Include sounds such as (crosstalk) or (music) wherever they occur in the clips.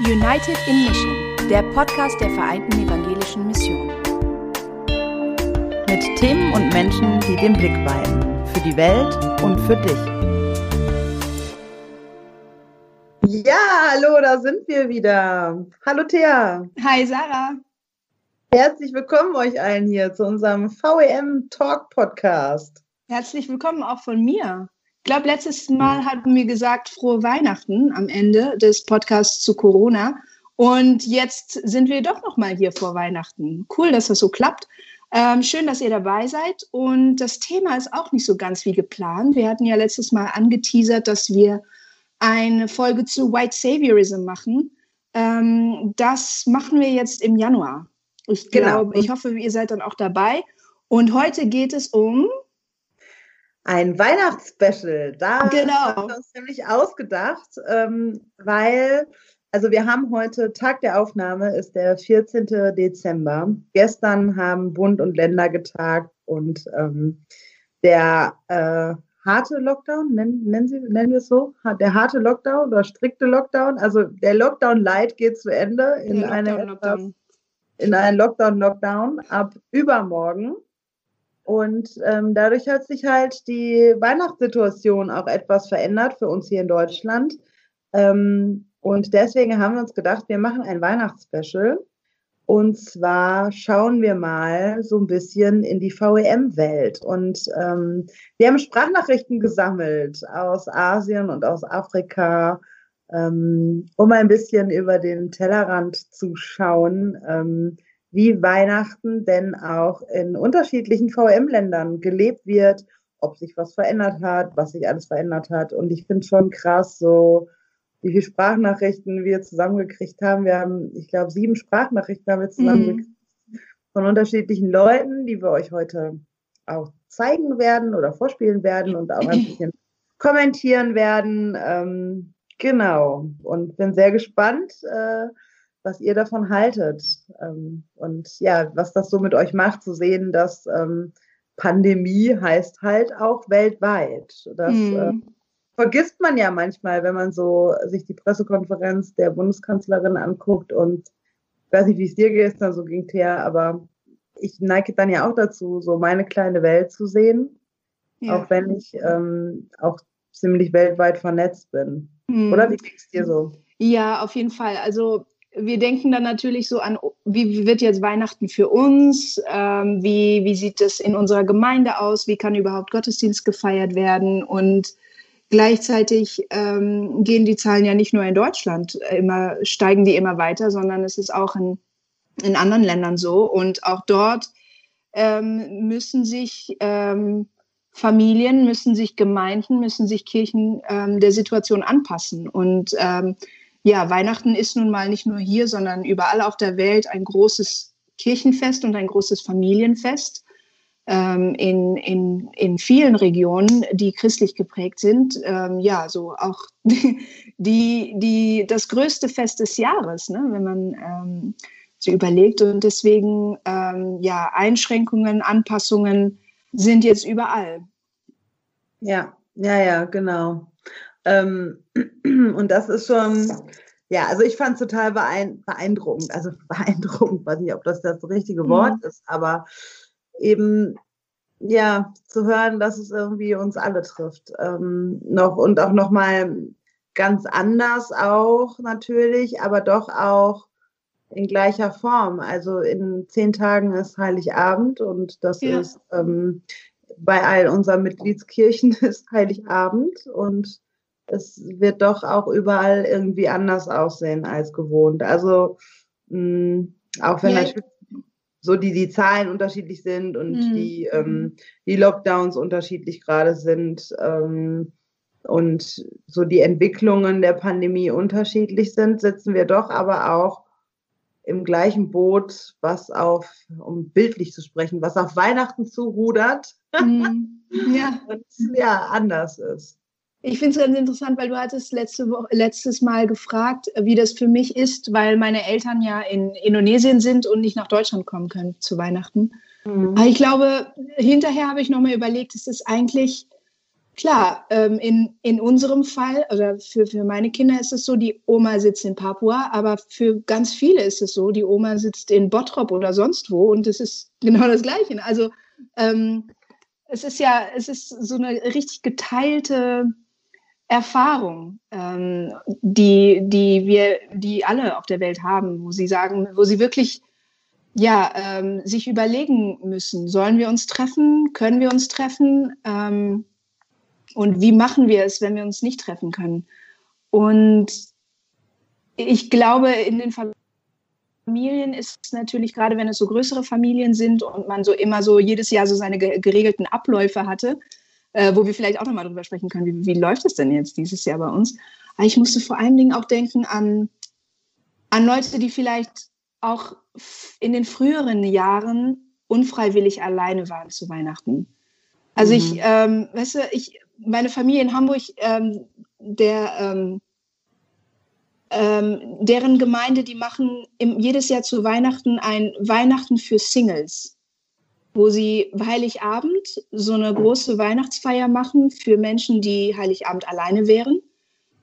United in Mission, der Podcast der Vereinten Evangelischen Mission. Mit Themen und Menschen, die den Blick weiten. Für die Welt und für dich. Ja, hallo, da sind wir wieder. Hallo Thea. Hi Sarah. Herzlich willkommen euch allen hier zu unserem VEM Talk Podcast. Herzlich willkommen auch von mir. Ich glaube, letztes Mal hatten wir gesagt, frohe Weihnachten am Ende des Podcasts zu Corona. Und jetzt sind wir doch noch mal hier vor Weihnachten. Cool, dass das so klappt. Ähm, schön, dass ihr dabei seid. Und das Thema ist auch nicht so ganz wie geplant. Wir hatten ja letztes Mal angeteasert, dass wir eine Folge zu White Saviorism machen. Ähm, das machen wir jetzt im Januar. Ich glaube, genau. ich hoffe, ihr seid dann auch dabei. Und heute geht es um ein Weihnachtsspecial. Da genau. haben wir uns nämlich ausgedacht, ähm, weil, also wir haben heute, Tag der Aufnahme ist der 14. Dezember. Gestern haben Bund und Länder getagt und ähm, der äh, harte Lockdown, nennen, nennen, Sie, nennen wir es so, der harte Lockdown oder strikte Lockdown, also der Lockdown Light geht zu Ende in, eine Lockdown, Lockdown. in einen Lockdown-Lockdown ab übermorgen. Und ähm, dadurch hat sich halt die Weihnachtssituation auch etwas verändert für uns hier in Deutschland. Ähm, und deswegen haben wir uns gedacht, wir machen ein Weihnachtsspecial. Und zwar schauen wir mal so ein bisschen in die VEM-Welt. Und ähm, wir haben Sprachnachrichten gesammelt aus Asien und aus Afrika, ähm, um ein bisschen über den Tellerrand zu schauen ähm, wie Weihnachten denn auch in unterschiedlichen VM-Ländern gelebt wird, ob sich was verändert hat, was sich alles verändert hat. Und ich finde schon krass, so wie viele Sprachnachrichten wir zusammengekriegt haben. Wir haben, ich glaube, sieben Sprachnachrichten haben wir zusammengekriegt mhm. von unterschiedlichen Leuten, die wir euch heute auch zeigen werden oder vorspielen werden und auch ein bisschen (clears throat) kommentieren werden. Ähm, genau. Und bin sehr gespannt. Äh, was ihr davon haltet ähm, und ja, was das so mit euch macht, zu sehen, dass ähm, Pandemie heißt halt auch weltweit. Das mhm. äh, vergisst man ja manchmal, wenn man so sich die Pressekonferenz der Bundeskanzlerin anguckt und ich weiß nicht, wie es dir gestern so ging, Thea, aber ich neige dann ja auch dazu, so meine kleine Welt zu sehen, ja. auch wenn ich ähm, auch ziemlich weltweit vernetzt bin. Mhm. Oder wie ging es dir so? Ja, auf jeden Fall. Also wir denken dann natürlich so an, wie wird jetzt Weihnachten für uns? Ähm, wie, wie sieht es in unserer Gemeinde aus? Wie kann überhaupt Gottesdienst gefeiert werden? Und gleichzeitig ähm, gehen die Zahlen ja nicht nur in Deutschland immer, steigen die immer weiter, sondern es ist auch in, in anderen Ländern so. Und auch dort ähm, müssen sich ähm, Familien, müssen sich Gemeinden, müssen sich Kirchen ähm, der Situation anpassen. Und ähm, ja, Weihnachten ist nun mal nicht nur hier, sondern überall auf der Welt ein großes Kirchenfest und ein großes Familienfest. Ähm, in, in, in vielen Regionen, die christlich geprägt sind, ähm, ja, so auch (laughs) die, die, das größte Fest des Jahres, ne, wenn man ähm, so überlegt. Und deswegen, ähm, ja, Einschränkungen, Anpassungen sind jetzt überall. Ja, ja, ja, genau. Ähm, (clears throat) und das ist schon, ja, also ich fand es total beeindruckend. Also (laughs) beeindruckend, weiß nicht, ob das das richtige Wort mhm. ist, aber eben ja zu hören, dass es irgendwie uns alle trifft, ähm, noch und auch noch mal ganz anders auch natürlich, aber doch auch in gleicher Form. Also in zehn Tagen ist Heiligabend und das ja. ist ähm, bei all unseren Mitgliedskirchen (laughs) ist Heiligabend und es wird doch auch überall irgendwie anders aussehen als gewohnt. Also mh, auch wenn ja. natürlich so die, die Zahlen unterschiedlich sind und mhm. die, ähm, die Lockdowns unterschiedlich gerade sind ähm, und so die Entwicklungen der Pandemie unterschiedlich sind, sitzen wir doch aber auch im gleichen Boot, was auf, um bildlich zu sprechen, was auf Weihnachten zurudert. Mhm. (laughs) Ja. und ja, anders ist. Ich finde es ganz interessant, weil du hattest letzte Woche, letztes Mal gefragt, wie das für mich ist, weil meine Eltern ja in Indonesien sind und nicht nach Deutschland kommen können zu Weihnachten. Mhm. Aber ich glaube, hinterher habe ich nochmal überlegt, ist es eigentlich klar, ähm, in, in unserem Fall, oder für, für meine Kinder ist es so, die Oma sitzt in Papua, aber für ganz viele ist es so, die Oma sitzt in Bottrop oder sonst wo und es ist (laughs) genau das Gleiche. Also ähm, es ist ja, es ist so eine richtig geteilte Erfahrung, ähm, die, die wir, die alle auf der Welt haben, wo sie sagen, wo sie wirklich ja, ähm, sich überlegen müssen, sollen wir uns treffen, können wir uns treffen ähm, und wie machen wir es, wenn wir uns nicht treffen können. Und ich glaube, in den Familien ist es natürlich, gerade wenn es so größere Familien sind und man so immer so jedes Jahr so seine geregelten Abläufe hatte, äh, wo wir vielleicht auch nochmal drüber sprechen können, wie, wie läuft es denn jetzt dieses Jahr bei uns. Aber ich musste vor allen Dingen auch denken an, an Leute, die vielleicht auch in den früheren Jahren unfreiwillig alleine waren zu Weihnachten. Also mhm. ich, ähm, weißt du, ich, meine Familie in Hamburg, ähm, der, ähm, ähm, deren Gemeinde, die machen im, jedes Jahr zu Weihnachten ein Weihnachten für Singles, wo sie Heiligabend so eine große Weihnachtsfeier machen für Menschen, die Heiligabend alleine wären.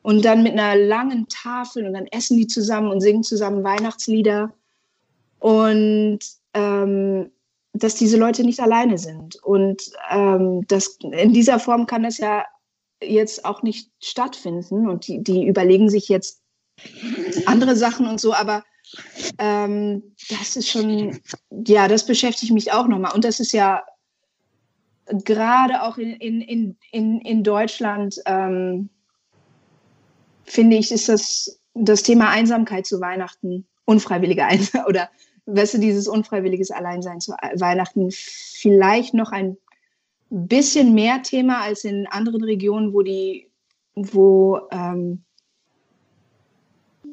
Und dann mit einer langen Tafel und dann essen die zusammen und singen zusammen Weihnachtslieder. Und ähm, dass diese Leute nicht alleine sind. Und ähm, das, in dieser Form kann das ja jetzt auch nicht stattfinden. Und die, die überlegen sich jetzt andere Sachen und so, aber ähm, das ist schon, ja, das beschäftigt mich auch nochmal. Und das ist ja gerade auch in, in, in, in Deutschland, ähm, finde ich, ist das, das Thema Einsamkeit zu Weihnachten, unfreiwillige Einsamkeit (laughs) oder weißt du, dieses unfreiwilliges Alleinsein zu Weihnachten vielleicht noch ein bisschen mehr Thema als in anderen Regionen, wo die, wo, ähm,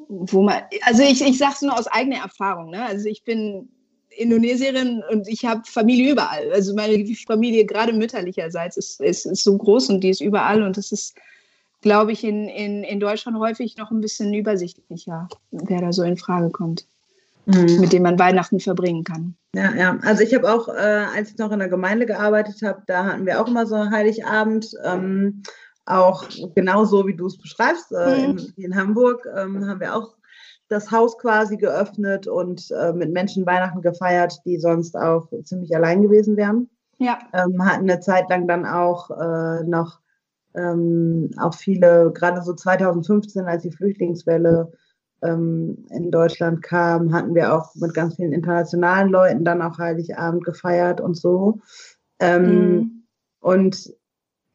wo man, also ich, ich sage es nur aus eigener Erfahrung, ne? also ich bin Indonesierin und ich habe Familie überall. Also meine Familie, gerade mütterlicherseits, ist, ist, ist so groß und die ist überall und das ist, glaube ich, in, in, in Deutschland häufig noch ein bisschen übersichtlicher, wer da so in Frage kommt mhm. mit dem man Weihnachten verbringen kann. Ja, ja. Also ich habe auch, äh, als ich noch in der Gemeinde gearbeitet habe, da hatten wir auch immer so Heiligabend. Ähm, auch genau so, wie du es beschreibst, äh, mhm. in, in, Hamburg ähm, haben wir auch das Haus quasi geöffnet und äh, mit Menschen Weihnachten gefeiert, die sonst auch ziemlich allein gewesen wären. Ja. Ähm, hatten eine Zeit lang dann auch äh, noch ähm, auch viele, gerade so 2015, als die Flüchtlingswelle ähm, in Deutschland kam, hatten wir auch mit ganz vielen internationalen Leuten dann auch Heiligabend gefeiert und so. Ähm, mhm. Und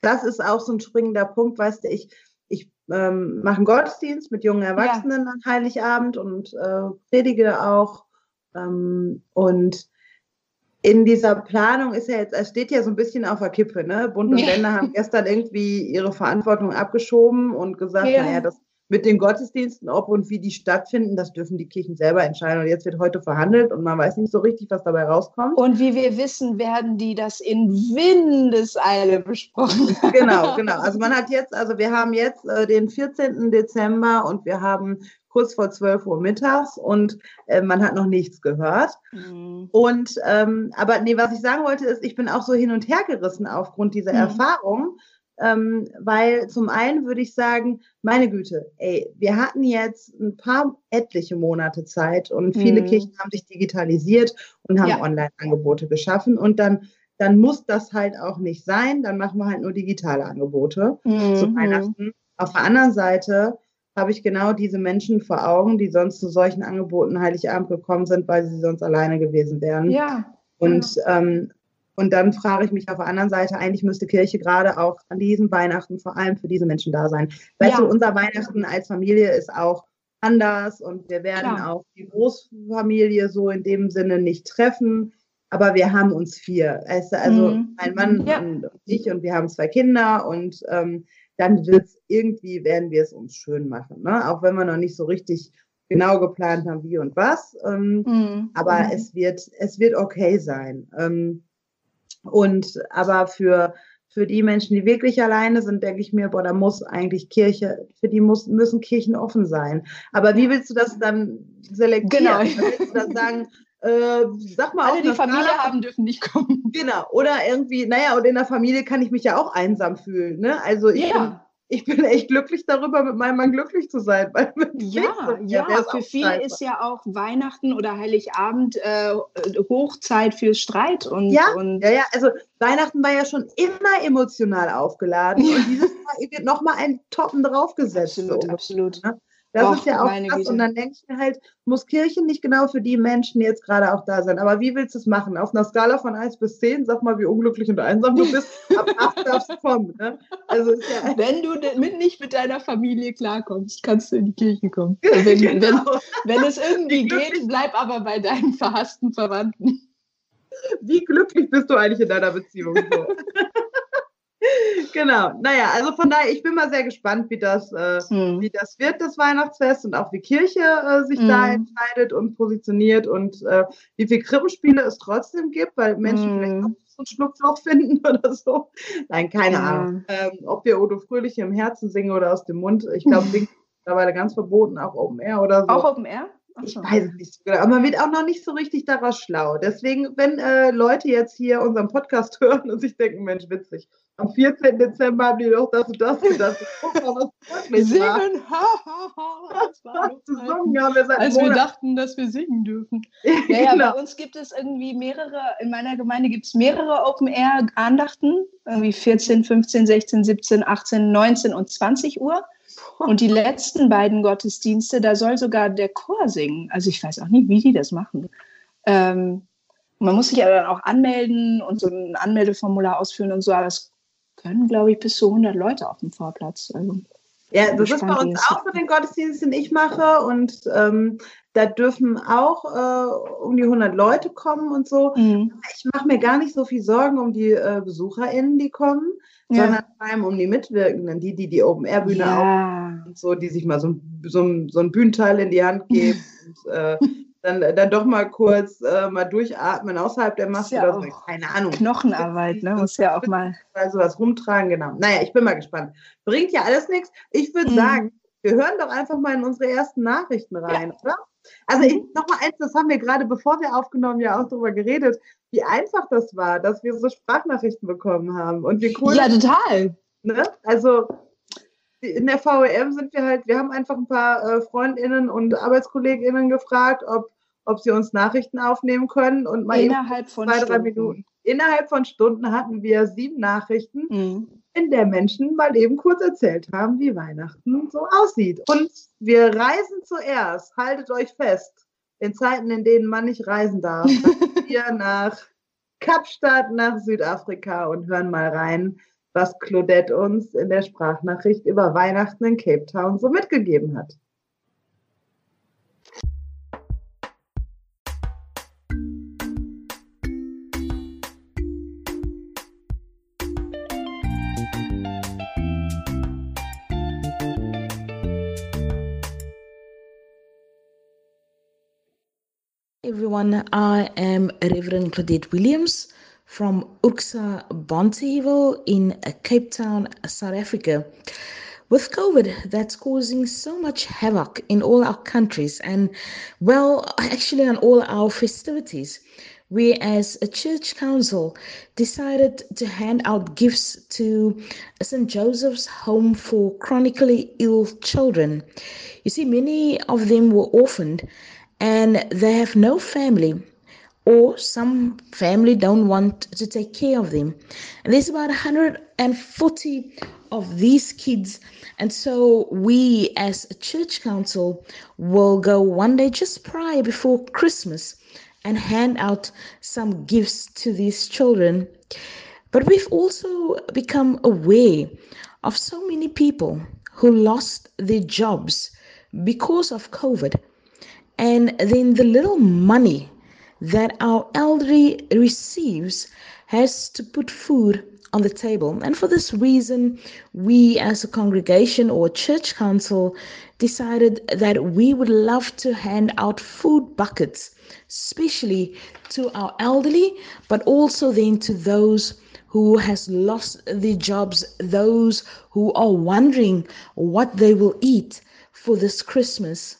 das ist auch so ein springender Punkt, weißt du, ich, ich ähm, mache einen Gottesdienst mit jungen Erwachsenen ja. an Heiligabend und äh, predige auch. Ähm, und in dieser Planung ist ja jetzt, es steht ja so ein bisschen auf der Kippe, ne? Bund und ja. Länder haben gestern irgendwie ihre Verantwortung abgeschoben und gesagt, ja. naja, das mit den Gottesdiensten, ob und wie die stattfinden, das dürfen die Kirchen selber entscheiden. Und jetzt wird heute verhandelt und man weiß nicht so richtig, was dabei rauskommt. Und wie wir wissen, werden die das in Windeseile besprochen. (laughs) Genau, genau. Also man hat jetzt, also wir haben jetzt äh, den 14. Dezember und wir haben kurz vor 12 Uhr mittags und äh, man hat noch nichts gehört. Mhm. Und ähm, aber nee, was ich sagen wollte, ist, ich bin auch so hin und her gerissen aufgrund dieser mhm. Erfahrung ähm, weil zum einen würde ich sagen, meine Güte, ey, wir hatten jetzt ein paar etliche Monate Zeit und viele mhm. Kirchen haben sich digitalisiert und haben ja. Online-Angebote geschaffen und dann dann muss das halt auch nicht sein. Dann machen wir halt nur digitale Angebote mhm. zu Weihnachten. Auf der anderen Seite habe ich genau diese Menschen vor Augen, die sonst zu solchen Angeboten Heiligabend gekommen sind, weil sie sonst alleine gewesen wären. Ja. Und ähm, und dann frage ich mich auf der anderen Seite, eigentlich müsste Kirche gerade auch an diesem Weihnachten vor allem für diese Menschen da sein. Weißt ja. du, unser Weihnachten als Familie ist auch anders und wir werden Klar. auch die Großfamilie so in dem Sinne nicht treffen. Aber wir haben uns vier. Also mhm. mein Mann ja. und ich und wir haben zwei Kinder und ähm, dann wird es irgendwie, werden wir es uns schön machen. Ne? Auch wenn wir noch nicht so richtig genau geplant haben, wie und was. Ähm, mhm. Aber mhm. es wird, es wird okay sein. Ähm, und aber für, für die Menschen, die wirklich alleine sind, denke ich mir, boah, da muss eigentlich Kirche, für die muss, müssen Kirchen offen sein. Aber wie willst du das dann selektieren? Genau. Willst du dann sagen, äh, sag mal, alle die Familie Skala, haben dürfen nicht kommen. Genau. Oder irgendwie, naja, und in der Familie kann ich mich ja auch einsam fühlen. Ne? Also ich ja. bin ich bin echt glücklich darüber, mit meinem Mann glücklich zu sein. Weil (laughs) ja, ja, für viele ist ja auch Weihnachten oder Heiligabend äh, Hochzeit für Streit. Und, ja, und ja, ja, also Weihnachten war ja schon immer emotional aufgeladen (laughs) und dieses Mal wird nochmal ein Toppen draufgesetzt. Absolut, so, absolut. Ne? Das Och, ist ja auch krass. Und dann denke ich mir halt, muss Kirche nicht genau für die Menschen jetzt gerade auch da sein. Aber wie willst du es machen? Auf einer Skala von 1 bis 10, sag mal, wie unglücklich und einsam du bist. Ab 8 darfst du kommen. Ne? Also ja (laughs) wenn du mit, nicht mit deiner Familie klarkommst, kannst du in die Kirche kommen. (laughs) Wenn, genau. wenn, wenn es irgendwie geht, bleib aber bei deinen verhassten Verwandten. Wie glücklich bist du eigentlich in deiner Beziehung? So? (laughs) (laughs) genau. Naja, also von daher, ich bin mal sehr gespannt, wie das, äh, hm. wie das wird, das Weihnachtsfest und auch wie Kirche äh, sich hm. da entscheidet und positioniert und äh, wie viele Krippenspiele es trotzdem gibt, weil Menschen hm. vielleicht auch so ein Schlupfloch finden (laughs) oder so. Nein, keine ja. Ahnung. Ähm, ob wir Odo Fröhlich im Herzen singen oder aus dem Mund. Ich glaube, mittlerweile ganz verboten, auch Open Air oder so. Auch Open Air? Ich weiß es nicht so genau, aber man wird auch noch nicht so richtig daraus schlau. Deswegen, wenn äh, Leute jetzt hier unseren Podcast (laughs) hören und sich denken, Mensch, witzig, am 14. Dezember haben die doch das und das gedacht. Guck mal, was wirklich Singen, ha, ha, ha. Das war gesungen haben wir seit Als wir dachten, dass wir singen dürfen. (laughs) Ja, ja, genau. bei uns gibt es irgendwie mehrere, in meiner Gemeinde gibt es mehrere Open-Air-Andachten, irgendwie 14, 15, 16, 17, 18, 19 und 20 Uhr. Und die letzten beiden Gottesdienste, da soll sogar der Chor singen. Also ich weiß auch nicht, wie die das machen. Ähm, man muss sich aber dann auch anmelden und so ein Anmeldeformular ausfüllen und so, aber es können, glaube ich, bis zu 100 Leute auf dem Vorplatz. Also, ja, das ist bei uns auch so den Gottesdienst, den ich mache und ähm, da dürfen auch äh, um die 100 Leute kommen und so. Mhm. Ich mache mir gar nicht so viel Sorgen um die äh, BesucherInnen, die kommen, ja. sondern vor allem um die Mitwirkenden, die, die die Open-Air-Bühne ja. auch und so, die sich mal so, so, so ein Bühnenteil in die Hand geben (laughs) und äh, dann, dann doch mal kurz äh, mal durchatmen außerhalb der Maske ja oder so. Keine Ahnung. Knochenarbeit, ne? Muss ja auch (laughs) mal. Sowas rumtragen, genau. Naja, ich bin mal gespannt. Bringt ja alles nichts. Ich würde mhm. sagen, wir hören doch einfach mal in unsere ersten Nachrichten rein, ja. oder? Also ich, noch mal eins, das haben wir gerade, bevor wir aufgenommen, ja auch darüber geredet, wie einfach das war, dass wir so Sprachnachrichten bekommen haben und wie cool. Ja, total. Ne? Also in der VEM sind wir halt, wir haben einfach ein paar äh, Freundinnen und ArbeitskollegInnen gefragt, ob, ob sie uns Nachrichten aufnehmen können und mal innerhalb von zwei, Stunden. drei Minuten. Innerhalb von Stunden hatten wir sieben Nachrichten, mhm. in der Menschen mal eben kurz erzählt haben, wie Weihnachten so aussieht. Und wir reisen zuerst, haltet euch fest, in Zeiten, in denen man nicht reisen darf, (laughs) wir nach Kapstadt, nach Südafrika und hören mal rein, was Claudette uns in der Sprachnachricht über Weihnachten in Cape Town so mitgegeben hat. Everyone, I am Reverend Claudette Williams from Uksa Bonteheuwel in Cape Town, South Africa. With COVID, that's causing so much havoc in all our countries and, well, actually, on all our festivities, we as a church council decided to hand out gifts to St. Joseph's Home for Chronically Ill Children. You see, many of them were orphaned and they have no family or some family don't want to take care of them. And there's about 140 of these kids. And so we as a church council will go one day just prior before Christmas and hand out some gifts to these children. But we've also become aware of so many people who lost their jobs because of COVID. And then the little money that our elderly receives has to put food on the table. And for this reason, we as a congregation or church council decided that we would love to hand out food buckets, especially to our elderly, but also then to those who has lost their jobs, those who are wondering what they will eat for this Christmas.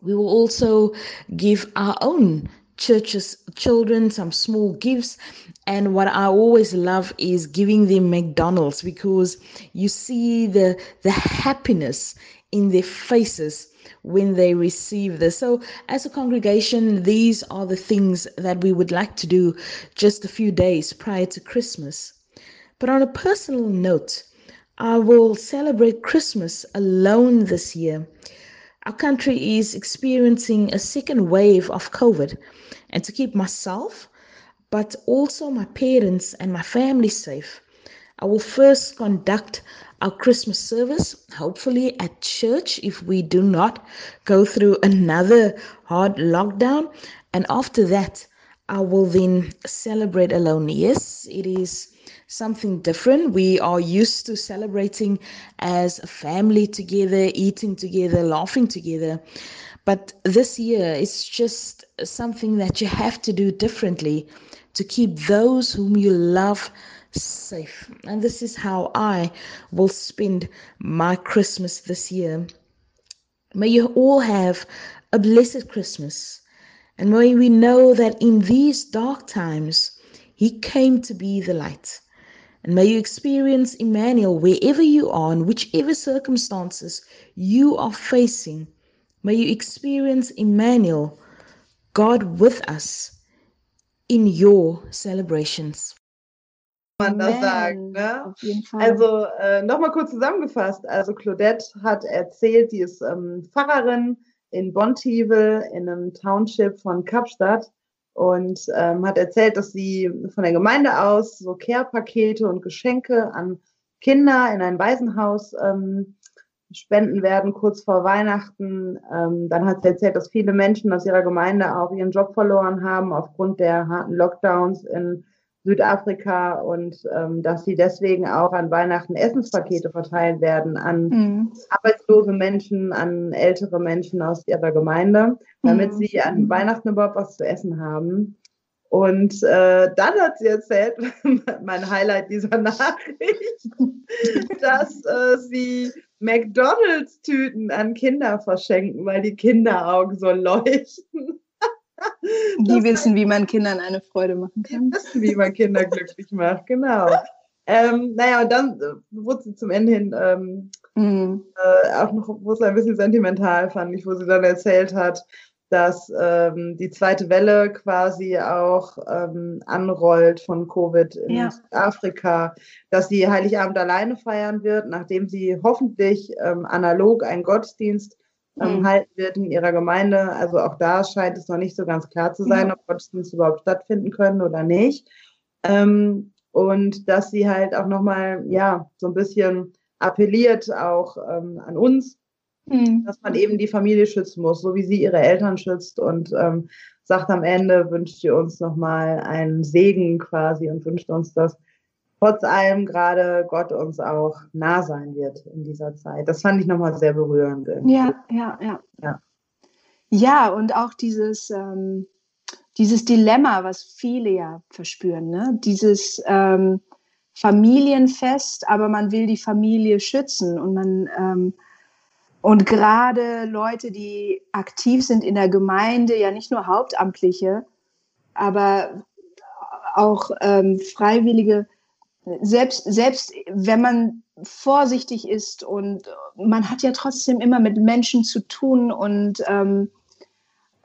We will also give our own churches children some small gifts. And what i always love is giving them mcdonald's because you see the the happiness in their faces when they receive this. So as a congregation these are the things that we would like to do just a few days prior to christmas. But on a personal note i will celebrate christmas alone this year our country is experiencing a second wave of COVID. And to keep myself, but also my parents and my family safe, I will first conduct our Christmas service, hopefully at church if we do not go through another hard lockdown. And after that, I will then celebrate alone. Yes, it is something different. We are used to celebrating as a family together, eating together, laughing together. But this year, it's just something that you have to do differently to keep those whom you love safe. And this is how I will spend my Christmas this year. May you all have a blessed Christmas. And may we know that in these dark times, He came to be the light. And may you experience Emmanuel wherever you are, in whichever circumstances you are facing. May you experience Emmanuel, God with us, in your celebrations. man das sagen. Ne? Also äh, nochmal kurz zusammengefasst. Also Claudette hat erzählt, die ist ähm, Pfarrerin in Bontivel in einem Township von Kapstadt und ähm, hat erzählt, dass sie von der Gemeinde aus so Care-Pakete und Geschenke an Kinder in ein Waisenhaus ähm, spenden werden, kurz vor Weihnachten. Ähm, dann hat sie erzählt, dass viele Menschen aus ihrer Gemeinde auch ihren Job verloren haben aufgrund der harten Lockdowns in Südafrika und ähm, dass sie deswegen auch an Weihnachten Essenspakete verteilen werden an mhm. arbeitslose Menschen, an ältere Menschen aus ihrer Gemeinde, damit mhm. sie an Weihnachten überhaupt was zu essen haben. Und äh, dann hat sie erzählt, (laughs) mein Highlight dieser (laughs) Nachricht, dass äh, sie McDonalds-Tüten an Kinder verschenken, weil die Kinderaugen so leuchten. (laughs) Die wissen, wie man Kindern eine Freude machen kann. Die wissen, wie man Kinder glücklich macht, genau. Ähm, naja, und dann äh, wurde sie zum Ende hin ähm, mhm. äh, auch noch, ein bisschen sentimental fand ich, wo sie dann erzählt hat, dass ähm, die zweite Welle quasi auch ähm, anrollt von Covid in ja. Afrika, dass sie Heiligabend alleine feiern wird, nachdem sie hoffentlich ähm, analog einen Gottesdienst ähm, mhm. halten wird in ihrer Gemeinde. Also auch da scheint es noch nicht so ganz klar zu sein, mhm. ob Gottesdienste überhaupt stattfinden können oder nicht. Ähm, und dass sie halt auch nochmal, ja, so ein bisschen appelliert auch ähm, an uns, mhm. dass man eben die Familie schützen muss, so wie sie ihre Eltern schützt und ähm, sagt am Ende, wünscht ihr uns nochmal einen Segen quasi und wünscht uns, dass trotz allem gerade Gott uns auch nah sein wird in dieser Zeit. Das fand ich nochmal sehr berührend. Ja, ja, ja, ja. Ja, und auch dieses, ähm, dieses Dilemma, was viele ja verspüren, ne? dieses ähm, Familienfest, aber man will die Familie schützen und man ähm, und gerade Leute, die aktiv sind in der Gemeinde, ja nicht nur Hauptamtliche, aber auch ähm, Freiwillige, selbst, selbst wenn man vorsichtig ist und man hat ja trotzdem immer mit Menschen zu tun und ähm,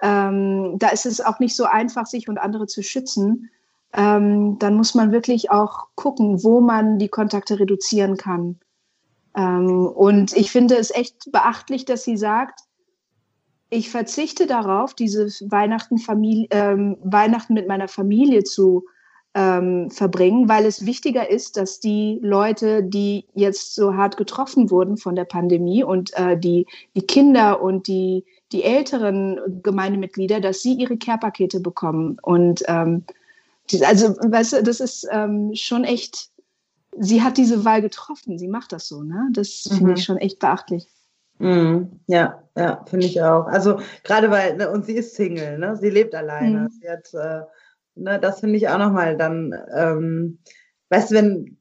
ähm, da ist es auch nicht so einfach, sich und andere zu schützen. Ähm, dann muss man wirklich auch gucken, wo man die Kontakte reduzieren kann. Ähm, und ich finde es echt beachtlich, dass sie sagt, ich verzichte darauf, diese Weihnachten, Familie, ähm, Weihnachten mit meiner Familie zu ähm, verbringen, weil es wichtiger ist, dass die Leute, die jetzt so hart getroffen wurden von der Pandemie und äh, die, die Kinder und die, die älteren Gemeindemitglieder, dass sie ihre Care-Pakete bekommen. Und ähm, also, weißt du, das ist ähm, schon echt, sie hat diese Wahl getroffen, sie macht das so, ne? Das mhm. finde ich schon echt beachtlich. Mhm. Ja, ja, finde ich auch. Also gerade weil, ne, und sie ist Single, ne? Sie lebt alleine. Mhm. Sie hat äh, Ne, das finde ich auch nochmal dann, ähm, weißt du, wenn,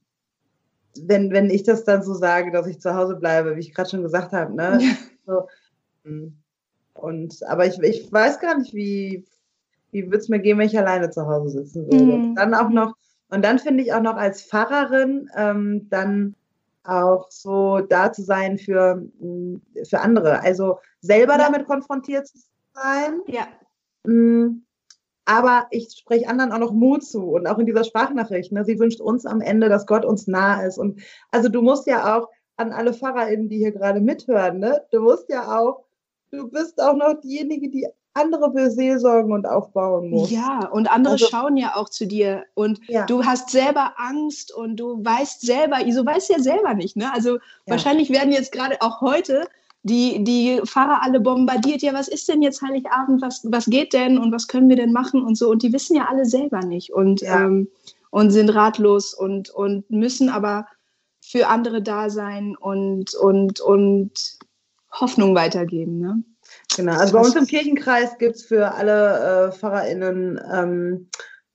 wenn, wenn ich das dann so sage, dass ich zu Hause bleibe, wie ich gerade schon gesagt habe, ne? So, hm. und aber ich, ich weiß gar nicht, wie, wie würde es mir gehen, wenn ich alleine zu Hause sitzen würde? Mhm. Dann auch noch, und dann finde ich auch noch als Pfarrerin ähm, dann auch so da zu sein für, mm, für andere. Also selber ja. damit konfrontiert zu sein. Ja. Mm, aber ich spreche anderen auch noch Mut zu und auch in dieser Sprachnachricht. Ne, sie wünscht uns am Ende, dass Gott uns nah ist. Und also du musst ja auch an alle PfarrerInnen, die hier gerade mithören, ne, du musst ja auch, du bist auch noch diejenige, die andere beseelsorgen und aufbauen muss. Ja, und andere also, schauen ja auch zu dir und ja. du hast selber Angst und du weißt selber, so weißt ja selber nicht, ne? Also ja. wahrscheinlich werden jetzt gerade auch heute die, die Fahrer alle bombardiert, ja, was ist denn jetzt Heiligabend, was, was geht denn und was können wir denn machen und so. Und die wissen ja alle selber nicht und, ja. ähm, und sind ratlos und, und müssen aber für andere da sein und, und, und Hoffnung weitergeben. Ne? Genau, also bei uns im Kirchenkreis gibt es für alle äh, PfarrerInnen ähm,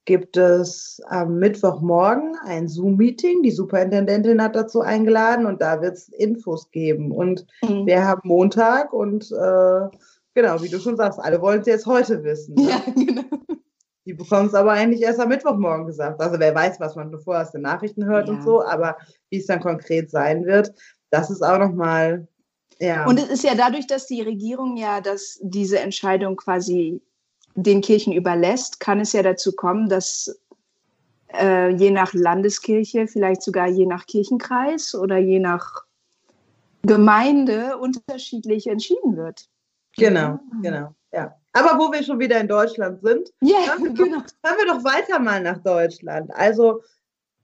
gibt es am Mittwochmorgen ein Zoom-Meeting. Die Superintendentin hat dazu eingeladen und da wird es Infos geben. Und mhm. wir haben Montag und äh, genau, wie du schon sagst, alle wollen es jetzt heute wissen. Ne? Ja, genau. Die bekommen es aber eigentlich erst am Mittwochmorgen gesagt. Also wer weiß, was man bevor aus den Nachrichten hört ja. und so, aber wie es dann konkret sein wird, das ist auch nochmal ja. Und es ist ja dadurch, dass die Regierung ja dass diese Entscheidung quasi den Kirchen überlässt, kann es ja dazu kommen, dass äh, je nach Landeskirche, vielleicht sogar je nach Kirchenkreis oder je nach Gemeinde unterschiedlich entschieden wird. Genau, genau, ja. Aber wo wir schon wieder in Deutschland sind, yeah, hören, wir genau. doch, hören wir doch weiter mal nach Deutschland. Also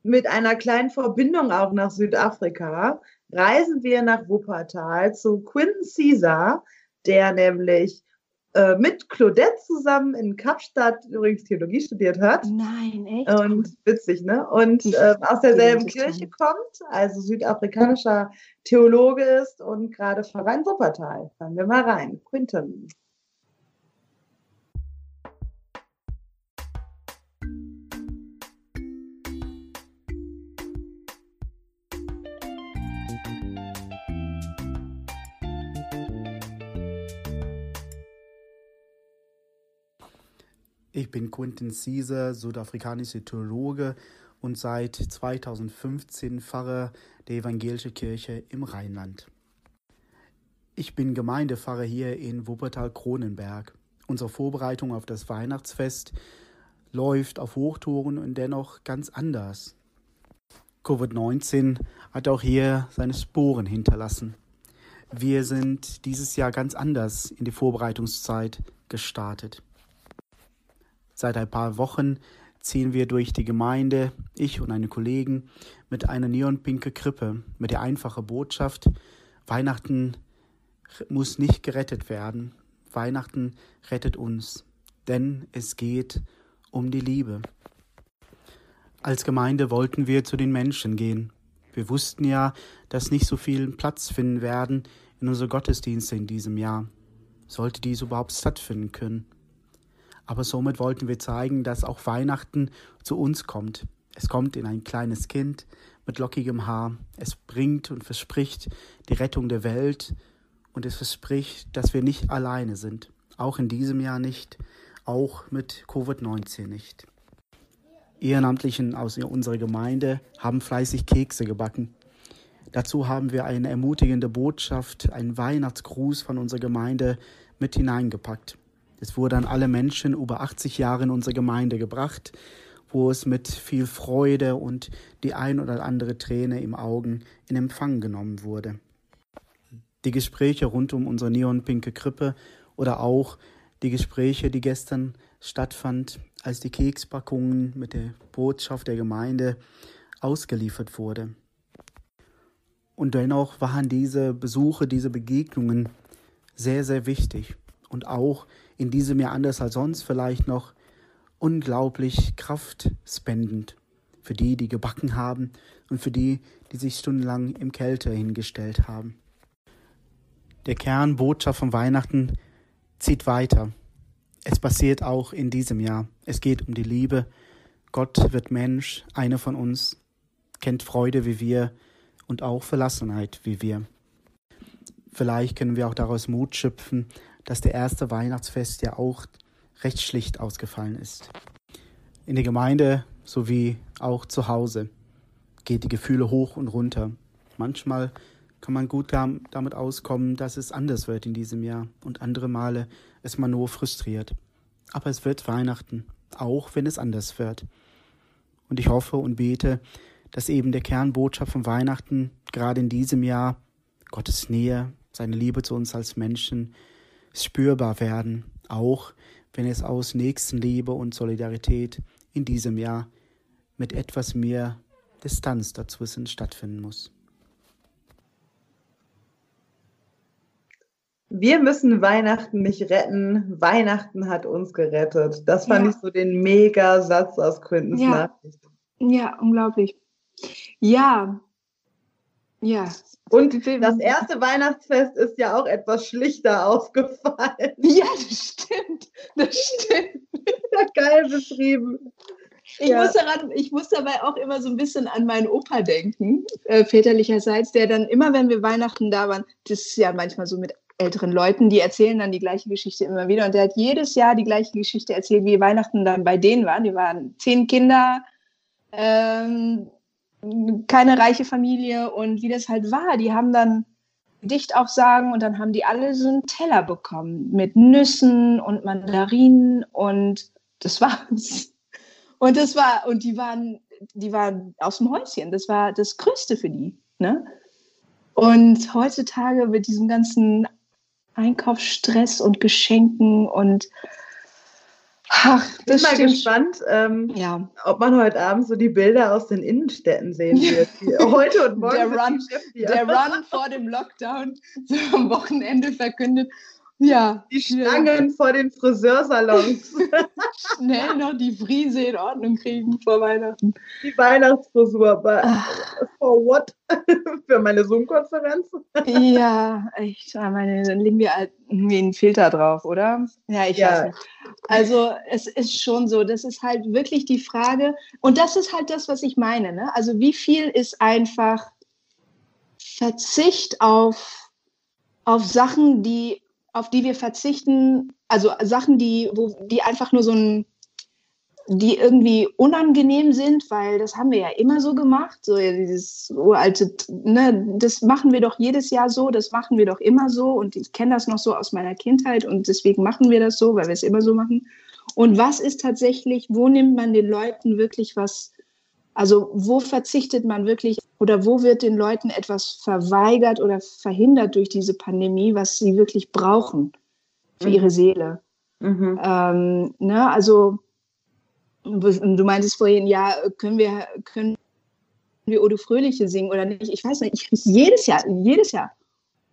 mit einer kleinen Verbindung auch nach Südafrika reisen wir nach Wuppertal zu Quinton Caesar, der nämlich äh, mit Claudette zusammen in Kapstadt übrigens Theologie studiert hat. Nein, echt? Und witzig, ne? Und äh, aus derselben Kirche kommt, also südafrikanischer Theologe ist und gerade Verein Wuppertal. Fangen wir mal rein. Quinton. Ich bin Quentin Caesar, südafrikanischer Theologe und seit 2015 Pfarrer der Evangelischen Kirche im Rheinland. Ich bin Gemeindepfarrer hier in Wuppertal-Kronenberg. Unsere Vorbereitung auf das Weihnachtsfest läuft auf Hochtouren und dennoch ganz anders. Covid-19 hat auch hier seine Sporen hinterlassen. Wir sind dieses Jahr ganz anders in die Vorbereitungszeit gestartet. Seit ein paar Wochen ziehen wir durch die Gemeinde, ich und eine Kollegen, mit einer neonpinke Krippe, mit der einfachen Botschaft, Weihnachten muss nicht gerettet werden, Weihnachten rettet uns, denn es geht um die Liebe. Als Gemeinde wollten wir zu den Menschen gehen. Wir wussten ja, dass nicht so viel Platz finden werden in unsere Gottesdienste in diesem Jahr. Sollte dies überhaupt stattfinden können? Aber somit wollten wir zeigen, dass auch Weihnachten zu uns kommt. Es kommt in ein kleines Kind mit lockigem Haar. Es bringt und verspricht die Rettung der Welt und es verspricht, dass wir nicht alleine sind. Auch in diesem Jahr nicht, auch mit Covid-19 nicht. Ehrenamtlichen aus unserer Gemeinde haben fleißig Kekse gebacken. Dazu haben wir eine ermutigende Botschaft, einen Weihnachtsgruß von unserer Gemeinde mit hineingepackt. Es wurde an alle Menschen über 80 Jahre in unsere Gemeinde gebracht, wo es mit viel Freude und die ein oder andere Träne im Augen in Empfang genommen wurde. Die Gespräche rund um unsere neonpinke Krippe oder auch die Gespräche, die gestern stattfand, als die Kekspackungen mit der Botschaft der Gemeinde ausgeliefert wurde. Und dennoch waren diese Besuche, diese Begegnungen sehr, sehr wichtig und auch in diesem Jahr anders als sonst vielleicht noch unglaublich kraftspendend für die, die gebacken haben und für die, die sich stundenlang im Kälte hingestellt haben. Der Kernbotschaft von Weihnachten zieht weiter. Es passiert auch in diesem Jahr. Es geht um die Liebe. Gott wird Mensch, einer von uns, kennt Freude wie wir und auch Verlassenheit wie wir. Vielleicht können wir auch daraus Mut schöpfen, dass der erste Weihnachtsfest ja auch recht schlicht ausgefallen ist. In der Gemeinde sowie auch zu Hause geht die Gefühle hoch und runter. Manchmal kann man gut damit auskommen, dass es anders wird in diesem Jahr und andere Male ist man nur frustriert. Aber es wird Weihnachten, auch wenn es anders wird. Und ich hoffe und bete, dass eben der Kernbotschaft von Weihnachten gerade in diesem Jahr Gottes Nähe, seine Liebe zu uns als Menschen spürbar werden, auch wenn es aus Nächstenliebe und Solidarität in diesem Jahr mit etwas mehr Distanz dazwischen stattfinden muss. Wir müssen Weihnachten nicht retten. Weihnachten hat uns gerettet. Das fand ja. ich so den Mega-Satz aus Quintens ja. Nachricht. Ja, unglaublich. Ja. Ja. Und das erste Weihnachtsfest ist ja auch etwas schlichter aufgefallen. (laughs) Ja, das stimmt. Das stimmt. Ja, geil beschrieben. Ich, ja. muss daran, ich muss dabei auch immer so ein bisschen an meinen Opa denken, äh, väterlicherseits, der dann immer, wenn wir Weihnachten da waren, das ist ja manchmal so mit älteren Leuten, die erzählen dann die gleiche Geschichte immer wieder. Und der hat jedes Jahr die gleiche Geschichte erzählt, wie Weihnachten dann bei denen war. Die waren zehn Kinder, ähm, keine reiche Familie und wie das halt war. Die haben dann Gedicht auch sagen und dann haben die alle so einen Teller bekommen mit Nüssen und Mandarinen und das war's. Und das war, und die waren, die waren aus dem Häuschen. Das war das Größte für die. Ne? Und heutzutage mit diesem ganzen Einkaufsstress und Geschenken und Ach, ich bin mal stimmt. gespannt, ähm, ja. ob man heute Abend so die Bilder aus den Innenstädten sehen wird. (laughs) heute und morgen. Der Run, der Run vor dem Lockdown, (laughs) so am Wochenende verkündet. Ja. Die Schlangen ja. vor den Friseursalons. (laughs) Schnell noch die Friese in Ordnung kriegen vor Weihnachten. Die Weihnachtsfrisur, for what? (laughs) Für meine Zoom-Konferenz? ja, echt. Meine, dann legen wir halt irgendwie einen Filter drauf, oder? Ja, ich ja. weiß nicht. Also es ist schon so, das ist halt wirklich die Frage. Und das ist halt das, was ich meine. Ne? Also wie viel ist einfach Verzicht auf, auf Sachen, die auf die wir verzichten, also Sachen, die, wo, die einfach nur so ein, die irgendwie unangenehm sind, weil das haben wir ja immer so gemacht, so dieses uralte, ne, das machen wir doch jedes Jahr so, das machen wir doch immer so und ich kenne das noch so aus meiner Kindheit und deswegen machen wir das so, weil wir es immer so machen. Und was ist tatsächlich, wo nimmt man den Leuten wirklich was also wo verzichtet man wirklich oder wo wird den Leuten etwas verweigert oder verhindert durch diese Pandemie, was sie wirklich brauchen für ihre mhm. Seele? Mhm. Ähm, ne, also du meintest vorhin, ja, können wir, können wir Odo Fröhliche singen oder nicht? Ich weiß nicht, ich jedes Jahr, jedes Jahr,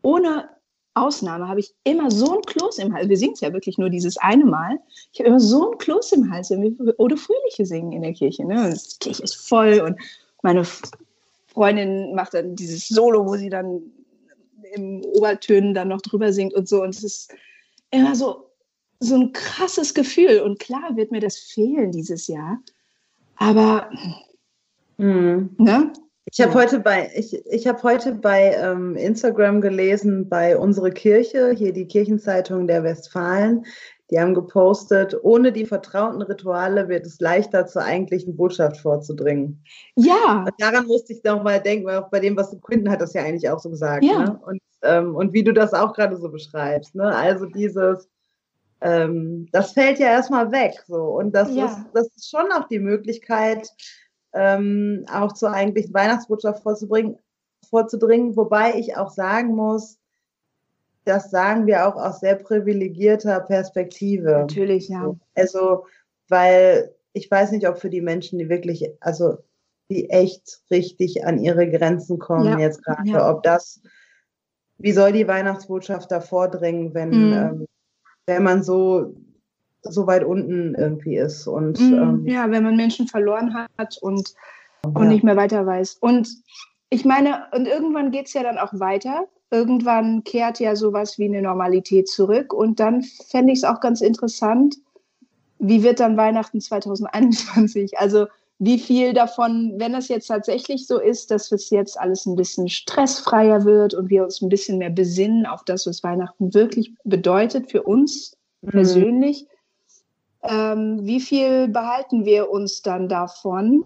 ohne Ausnahme habe ich immer so ein Kloß im Hals. Wir singen es ja wirklich nur dieses eine Mal. Ich habe immer so ein Kloß im Hals, wenn wir Ode Fröhliche singen in der Kirche. Ne? die Kirche ist voll und meine Freundin macht dann dieses Solo, wo sie dann im Obertönen dann noch drüber singt und so. Und es ist immer so, so ein krasses Gefühl. Und klar wird mir das fehlen dieses Jahr. Aber mhm. ne? Ich habe heute bei, ich, ich hab heute bei ähm, Instagram gelesen, bei unsere Kirche, hier die Kirchenzeitung der Westfalen, die haben gepostet, ohne die vertrauten Rituale wird es leichter, zur eigentlichen Botschaft vorzudringen. Ja. Und daran musste ich noch mal denken, weil auch bei dem, was du Quinten hat das ja eigentlich auch so gesagt. Ja. Ne? Und, ähm, und wie du das auch gerade so beschreibst. Ne? Also dieses, ähm, das fällt ja erstmal weg. So. Und das, ja. ist, das ist schon auch die Möglichkeit, ähm, auch zur eigentlichen Weihnachtsbotschaft vorzubringen, vorzudringen. Wobei ich auch sagen muss, das sagen wir auch aus sehr privilegierter Perspektive. Natürlich, ja. Also, weil ich weiß nicht, ob für die Menschen, die wirklich, also die echt richtig an ihre Grenzen kommen ja. jetzt gerade, ja. ob das, wie soll die Weihnachtsbotschaft da vordringen, wenn, mhm. ähm, wenn man so so weit unten irgendwie ist. Und, mm, ähm, ja, wenn man Menschen verloren hat und, und ja. nicht mehr weiter weiß. Und ich meine, und irgendwann geht es ja dann auch weiter. Irgendwann kehrt ja sowas wie eine Normalität zurück. Und dann fände ich es auch ganz interessant, wie wird dann Weihnachten 2021? Also wie viel davon, wenn es jetzt tatsächlich so ist, dass es jetzt alles ein bisschen stressfreier wird und wir uns ein bisschen mehr besinnen auf das, was Weihnachten wirklich bedeutet für uns mhm. persönlich, ähm, wie viel behalten wir uns dann davon,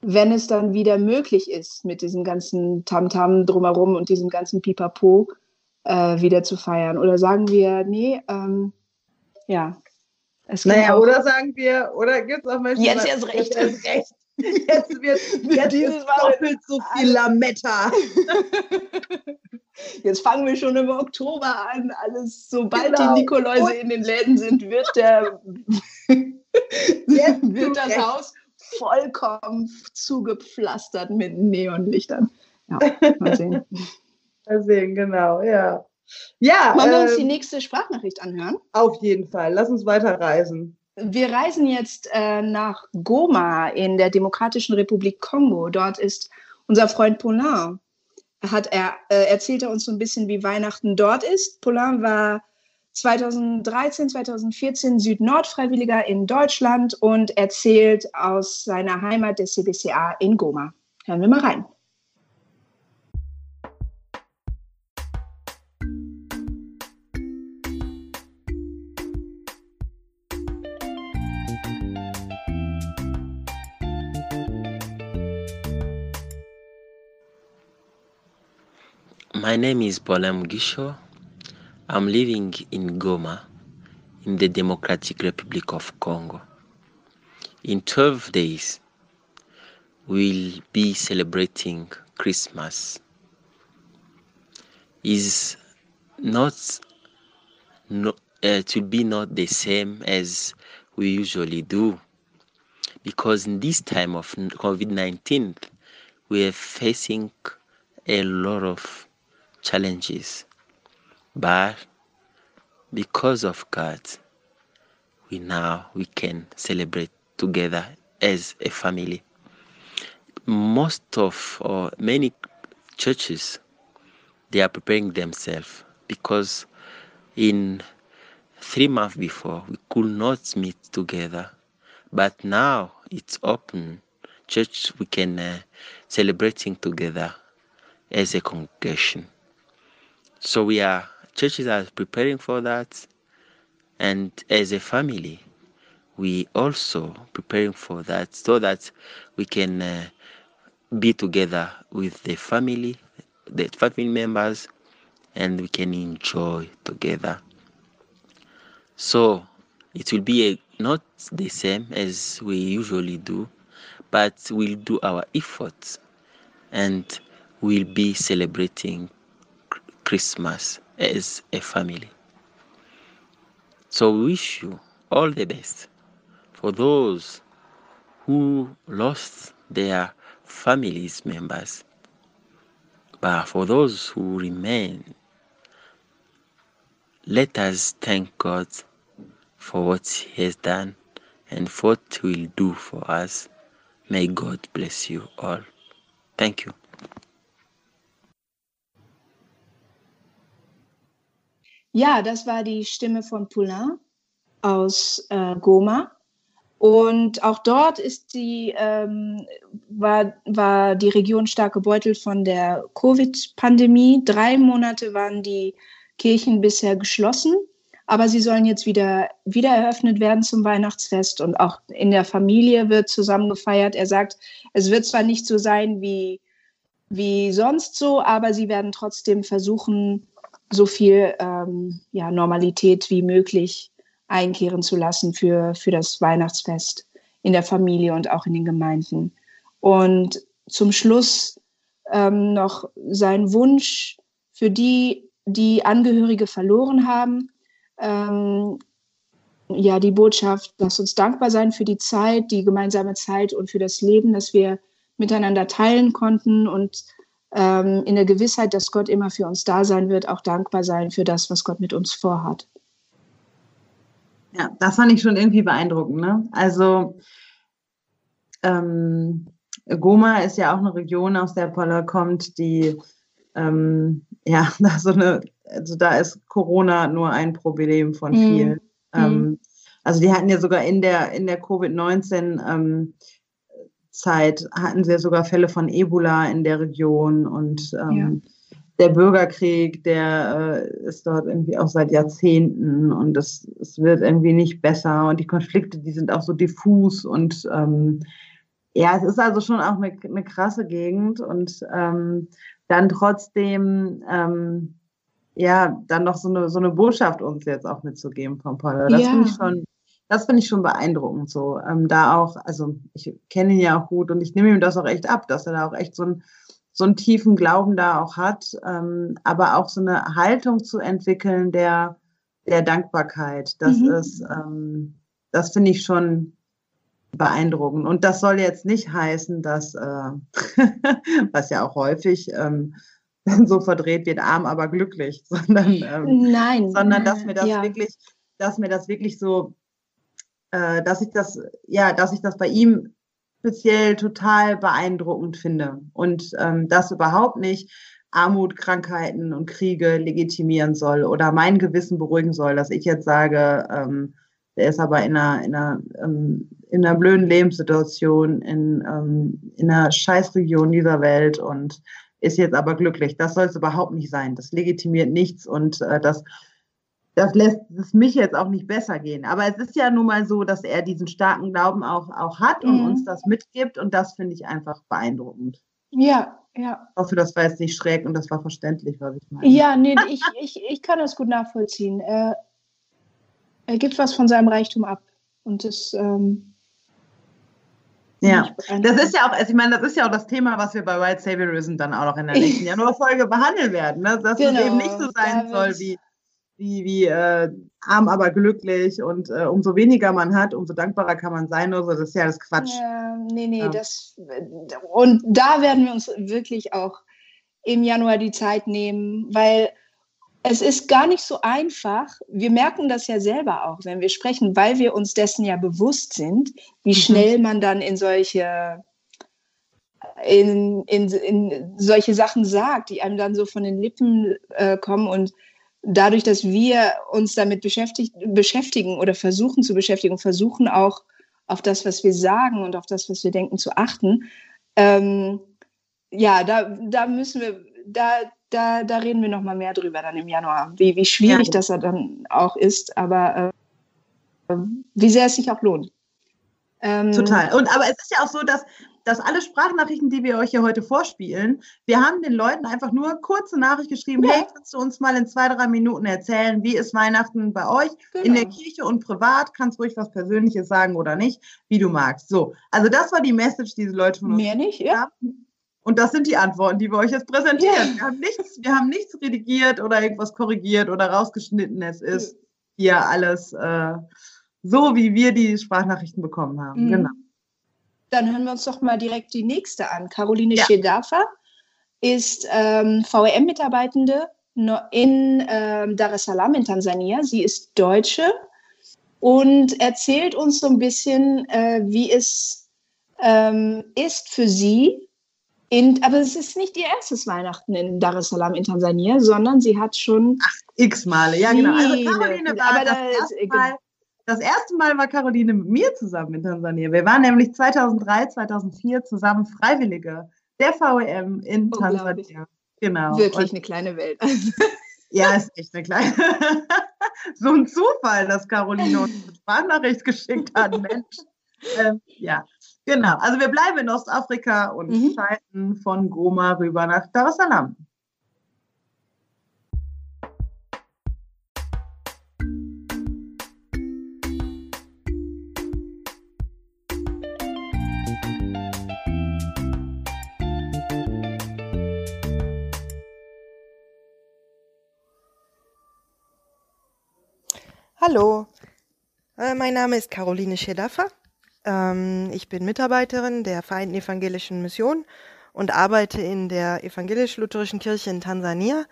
wenn es dann wieder möglich ist, mit diesem ganzen Tamtam -Tam drumherum und diesem ganzen Pipapo äh, wieder zu feiern? Oder sagen wir, nee, ähm, ja. naja, oder sagen wir, oder gibt es auch Menschen, jetzt erst recht. Jetzt, recht. Jetzt wird (laughs) jetzt ist doppelt so viel Lametta. (laughs) Jetzt fangen wir schon im Oktober an. Alles, sobald genau. die Nikoläuse in den Läden sind, wird der (laughs) wird das Haus vollkommen zugepflastert mit Neonlichtern. Ja, mal sehen. Mal sehen, genau, ja. Ja. Wollen wir uns die ähm, nächste Sprachnachricht anhören? Auf jeden Fall. Lass uns weiterreisen. Wir reisen jetzt äh, nach Goma in der Demokratischen Republik Kongo. Dort ist unser Freund Paulin. Hat er, äh, erzählt er uns so ein bisschen, wie Weihnachten dort ist. Paulin war 2013, 2014 Süd-Nord-Freiwilliger in Deutschland und erzählt aus seiner Heimat des CBCA in Goma. Hören wir mal rein. My name is Bolem Gisho. I'm living in Goma, in the Democratic Republic of Congo. In 12 days, we'll be celebrating Christmas. Is not no, uh, will be not the same as we usually do because in this time of COVID-19 we are facing a lot of challenges. But because of God, we now we can celebrate together as a family. Most of or many churches they are preparing themselves because in three months before we could not meet together but now it's open church we can uh, celebrating together as a congregation so we are churches are preparing for that, and as a family, we also preparing for that so that we can uh, be together with the family, the family members, and we can enjoy together. So it will be a, not the same as we usually do, but we'll do our efforts and we'll be celebrating Christmas as a family. So we wish you all the best for those who lost their families members. But for those who remain, let us thank God for what He has done and what He will do for us. May God bless you all. Thank you. Ja, das war die Stimme von Poulain aus äh, Goma. Und auch dort ist die, ähm, war, war die Region stark gebeutelt von der Covid-Pandemie. Drei Monate waren die Kirchen bisher geschlossen, aber sie sollen jetzt wieder, wieder eröffnet werden zum Weihnachtsfest und auch in der Familie wird zusammen gefeiert. Er sagt, es wird zwar nicht so sein wie, wie sonst so, aber sie werden trotzdem versuchen, so viel ähm, ja, Normalität wie möglich einkehren zu lassen für, für das Weihnachtsfest in der Familie und auch in den Gemeinden. Und zum Schluss ähm, noch sein Wunsch für die, die Angehörige verloren haben. Ähm, ja, die Botschaft, lass uns dankbar sein für die Zeit, die gemeinsame Zeit und für das Leben, das wir miteinander teilen konnten und ähm, in der Gewissheit, dass Gott immer für uns da sein wird, auch dankbar sein für das, was Gott mit uns vorhat. Ja, das fand ich schon irgendwie beeindruckend. Ne? Also ähm, Goma ist ja auch eine Region, aus der Paula kommt, die ähm, ja, (laughs) da so eine, also da ist Corona nur ein Problem von mhm. vielen. Mhm. also die hatten ja sogar in der in der Covid-19 ähm, Zeit hatten sie sogar Fälle von Ebola in der Region und ähm, der Bürgerkrieg, der äh, ist dort irgendwie auch seit Jahrzehnten und es, es wird irgendwie nicht besser und die Konflikte, die sind auch so diffus und ähm, ja, es ist also schon auch eine, eine krasse Gegend und ähm, dann trotzdem ähm, ja dann noch so eine so eine Botschaft uns jetzt auch mitzugeben von Paul. Das ja. finde ich schon das finde ich schon beeindruckend so. Ähm, da auch, also ich kenne ihn ja auch gut und ich nehme ihm das auch echt ab, dass er da auch echt so, ein, so einen tiefen Glauben da auch hat, ähm, aber auch so eine Haltung zu entwickeln der, der Dankbarkeit. Das mhm. ist, ähm, das finde ich schon beeindruckend. Und das soll jetzt nicht heißen, dass, äh, (laughs) was ja auch häufig ähm, (laughs) so verdreht wird, arm, aber glücklich, (laughs) sondern, ähm, Nein. sondern dass mir das ja. wirklich, dass mir das wirklich so äh, dass ich das, ja, dass ich das bei ihm speziell total beeindruckend finde und ähm, das überhaupt nicht Armut, Krankheiten und Kriege legitimieren soll oder mein Gewissen beruhigen soll, dass ich jetzt sage, ähm, der ist aber in einer, in einer, ähm, in einer blöden Lebenssituation, in, ähm, in einer Scheißregion dieser Welt und ist jetzt aber glücklich. Das soll es überhaupt nicht sein. Das legitimiert nichts und äh, das das lässt es mich jetzt auch nicht besser gehen. Aber es ist ja nun mal so, dass er diesen starken Glauben auch, auch hat und mhm. uns das mitgibt. Und das finde ich einfach beeindruckend. Ja, ja. Ich hoffe, das war jetzt nicht schräg und das war verständlich, was ich meine. Ja, nee, ich, ich, ich kann das gut nachvollziehen. Er, er gibt was von seinem Reichtum ab. Und das. Ähm, ja, das ist ja auch, also ich meine, das ist ja auch das Thema, was wir bei White Saviorism dann auch noch in der nächsten (laughs) Januarfolge behandeln werden, ne? dass genau, es eben nicht so sein soll wie wie, wie äh, arm, aber glücklich und äh, umso weniger man hat, umso dankbarer kann man sein. Also das ist ja das Quatsch. Ja, nee, nee, ja. das und da werden wir uns wirklich auch im Januar die Zeit nehmen, weil es ist gar nicht so einfach. Wir merken das ja selber auch, wenn wir sprechen, weil wir uns dessen ja bewusst sind, wie mhm. schnell man dann in solche in, in, in solche Sachen sagt, die einem dann so von den Lippen äh, kommen und dadurch, dass wir uns damit beschäftigen oder versuchen zu beschäftigen, versuchen auch auf das, was wir sagen und auf das, was wir denken, zu achten, ähm, ja, da, da müssen wir, da, da, da reden wir noch mal mehr drüber dann im Januar, wie, wie schwierig ja. das dann auch ist, aber äh, wie sehr es sich auch lohnt. Ähm, Total. Und aber es ist ja auch so, dass dass alle Sprachnachrichten, die wir euch hier heute vorspielen, wir haben den Leuten einfach nur kurze Nachricht geschrieben, ja. hey, kannst du uns mal in zwei, drei Minuten erzählen, wie ist Weihnachten bei euch genau. in der Kirche und privat, kannst ruhig was Persönliches sagen oder nicht, wie du magst. So, also das war die Message, die diese Leute von uns Mehr nicht, ja. Haben. Und das sind die Antworten, die wir euch jetzt präsentieren. Ja. Wir, haben nichts, wir haben nichts redigiert oder irgendwas korrigiert oder rausgeschnitten. Es ist hier alles äh, so, wie wir die Sprachnachrichten bekommen haben. Mhm. Genau. Dann hören wir uns doch mal direkt die nächste an. Caroline ja. Shedafa ist ähm, VEM-Mitarbeitende in ähm, Dar es Salaam in Tansania. Sie ist Deutsche und erzählt uns so ein bisschen, äh, wie es ähm, ist für sie. In, aber es ist nicht ihr erstes Weihnachten in Dar es Salaam in Tansania, sondern sie hat schon Ach, x Male, ja genau. Also Caroline war aber das da, erste Mal das erste Mal war Caroline mit mir zusammen in Tansania. Wir waren nämlich 2003, 2004 zusammen Freiwillige der VEM in Tansania. Genau. Wirklich Und, eine kleine Welt. (laughs) ja, ist echt eine kleine. (laughs) so ein Zufall, dass Caroline uns eine Sprachnachricht geschickt hat, Mensch. (laughs) Ähm, ja, genau. Also wir bleiben in Ostafrika und mhm. schalten von Goma rüber nach Dar es Salaam. Hallo, äh, mein Name ist Caroline Schedaffer. Ähm, ich bin Mitarbeiterin der Vereinten Evangelischen Mission und arbeite in der Evangelisch-Lutherischen Kirche in Tansania.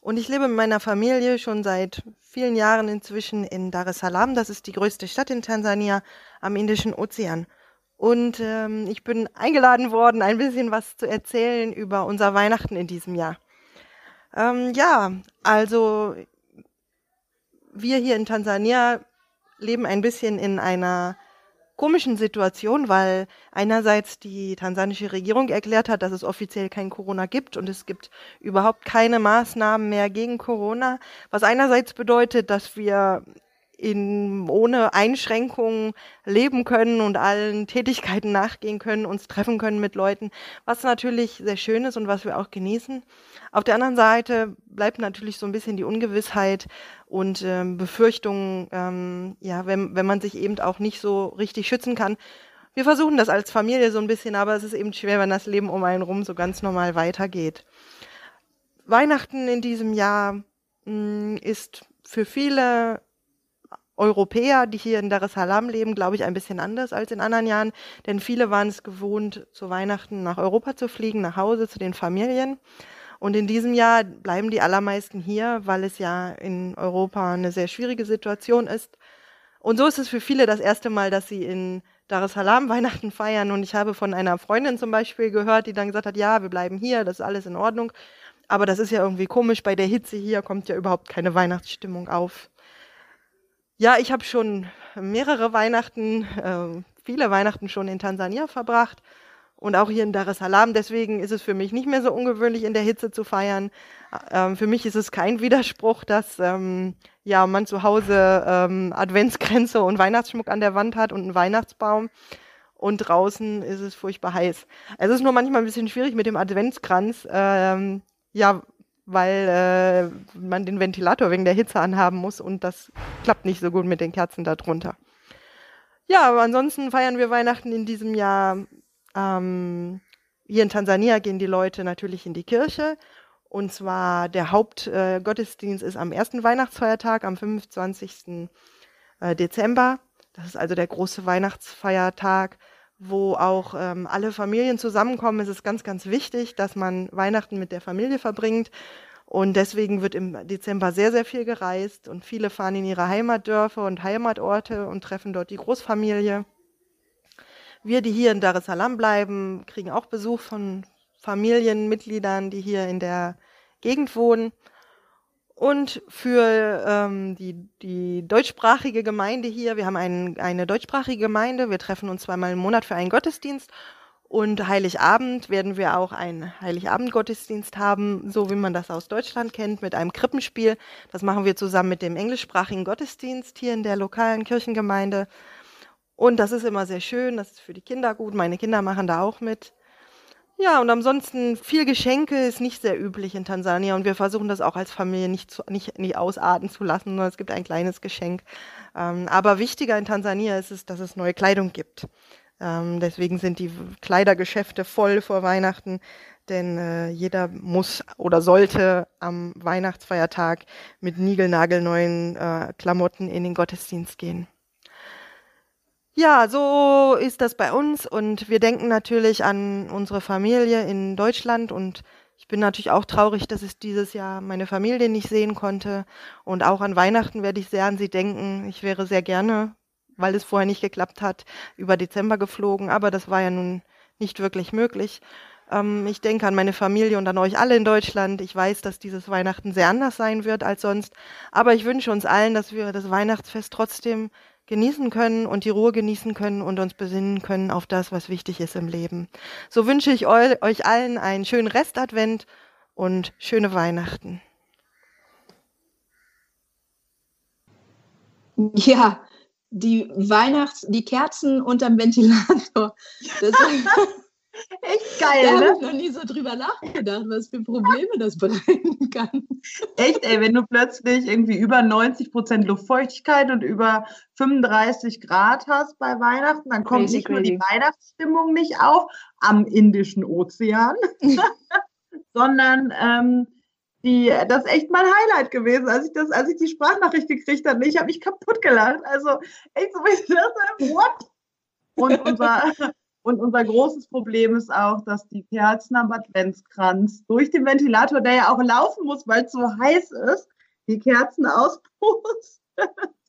Und ich lebe mit meiner Familie schon seit vielen Jahren inzwischen in Dar es Salaam. Das ist die größte Stadt in Tansania am Indischen Ozean. Und ähm, ich bin eingeladen worden, ein bisschen was zu erzählen über unser Weihnachten in diesem Jahr. Ähm, ja, also wir hier in Tansania leben ein bisschen in einer komischen Situation, weil einerseits die tansanische Regierung erklärt hat, dass es offiziell kein Corona gibt und es gibt überhaupt keine Maßnahmen mehr gegen Corona, was einerseits bedeutet, dass wir in, ohne Einschränkungen leben können und allen (laughs) Tätigkeiten nachgehen können, uns treffen können mit Leuten, was natürlich sehr schön ist und was wir auch genießen. Auf der anderen Seite bleibt natürlich so ein bisschen die Ungewissheit und ähm, Befürchtungen, ähm, ja, wenn, wenn man sich eben auch nicht so richtig schützen kann. Wir versuchen das als Familie so ein bisschen, aber es ist eben schwer, wenn das Leben um einen rum so ganz normal weitergeht. Weihnachten in diesem Jahr mh, hm, ist für viele Europäer, die hier in Dar es Salaam leben, glaube ich, ein bisschen anders als in anderen Jahren, denn viele waren es gewohnt, zu Weihnachten nach Europa zu fliegen, nach Hause zu den Familien. Und in diesem Jahr bleiben die allermeisten hier, weil es ja in Europa eine sehr schwierige Situation ist. Und so ist es für viele das erste Mal, dass sie in Dar es Salaam (laughs) Weihnachten feiern. Und ich habe von einer Freundin zum Beispiel gehört, die dann gesagt hat, ja, wir bleiben hier, das ist alles in Ordnung. Aber das ist ja irgendwie komisch, bei der Hitze hier kommt ja überhaupt keine Weihnachtsstimmung auf. Ja, ich habe schon mehrere Weihnachten, äh, viele Weihnachten schon in Tansania verbracht und auch hier in Dar es Salaam. Deswegen ist es für mich nicht mehr so ungewöhnlich, in der Hitze zu feiern. Ähm, für mich ist es kein Widerspruch, dass ähm, ja, man zu Hause ähm, Adventsgrenze und Weihnachtsschmuck an der Wand hat und einen Weihnachtsbaum. Und draußen ist es furchtbar heiß. Es ist nur manchmal ein bisschen schwierig mit dem Adventskranz. Ähm, ja, weil äh, man den Ventilator wegen der Hitze anhaben muss und das klappt nicht so gut mit den Kerzen darunter. Ja, aber ansonsten feiern wir Weihnachten in diesem Jahr. Ähm, hier in Tansania gehen die Leute natürlich in die Kirche. Und zwar der Hauptgottesdienst äh, ist am ersten Weihnachtsfeiertag, am 25. Äh, Dezember. Das ist also der große Weihnachtsfeiertag wo auch ähm, alle Familien zusammenkommen. Es ist ganz, ganz wichtig, dass man Weihnachten mit der Familie verbringt. Und deswegen wird im Dezember sehr, sehr viel gereist und viele fahren in ihre Heimatdörfer und Heimatorte und treffen dort die Großfamilie. Wir, die hier in Dar es Salaam bleiben, kriegen auch Besuch von Familienmitgliedern, die hier in der Gegend wohnen. Und für ähm, die, die deutschsprachige Gemeinde hier, wir haben ein, eine deutschsprachige Gemeinde, wir treffen uns zweimal im Monat für einen Gottesdienst. Und Heiligabend werden wir auch einen Heiligabend-Gottesdienst haben, so wie man das aus Deutschland kennt, mit einem Krippenspiel. Das machen wir zusammen mit dem englischsprachigen Gottesdienst hier in der lokalen Kirchengemeinde. Und das ist immer sehr schön, das ist für die Kinder gut. Meine Kinder machen da auch mit. Ja, und ansonsten viel Geschenke ist nicht sehr üblich in Tansania und wir versuchen das auch als Familie nicht, zu, nicht, nicht ausarten zu lassen, sondern es gibt ein kleines Geschenk. Ähm, aber wichtiger in Tansania ist es, dass es neue Kleidung gibt. Ähm, deswegen sind die Kleidergeschäfte voll vor Weihnachten, denn äh, jeder muss oder sollte am Weihnachtsfeiertag mit niegelnagelneuen äh, Klamotten in den Gottesdienst gehen. Ja, so ist das bei uns und wir denken natürlich an unsere Familie in Deutschland und ich bin natürlich auch traurig, dass ich dieses Jahr meine Familie nicht sehen konnte und auch an Weihnachten werde ich sehr an sie denken. Ich wäre sehr gerne, weil es vorher nicht geklappt hat, über Dezember geflogen, aber das war ja nun nicht wirklich möglich. Ähm, ich denke an meine Familie und an euch alle in Deutschland. Ich weiß, dass dieses Weihnachten sehr anders sein wird als sonst, aber ich wünsche uns allen, dass wir das Weihnachtsfest trotzdem genießen können und die Ruhe genießen können und uns besinnen können auf das, was wichtig ist im Leben. So wünsche ich euch allen einen schönen Restadvent und schöne Weihnachten. Ja, die Weihnachts-, die Kerzen unterm Ventilator. Das, (laughs) Echt geil, da ne? habe ich noch nie so drüber nachgedacht, was für Probleme das bereiten kann. Echt, ey, wenn du plötzlich irgendwie über 90 Prozent Luftfeuchtigkeit und über 35 Grad hast bei Weihnachten, dann kommt crazy, nicht crazy. nur die Weihnachtsstimmung nicht auf am Indischen Ozean, (laughs) sondern ähm, die, das ist echt mein Highlight gewesen, als ich das, als ich die Sprachnachricht gekriegt habe. Ich habe mich kaputt gelacht. Also echt so, (laughs) ich dachte, what? Und unser und unser großes Problem ist auch, dass die Kerzen am Adventskranz durch den Ventilator, der ja auch laufen muss, weil es so heiß ist, die Kerzen auspusten. (laughs)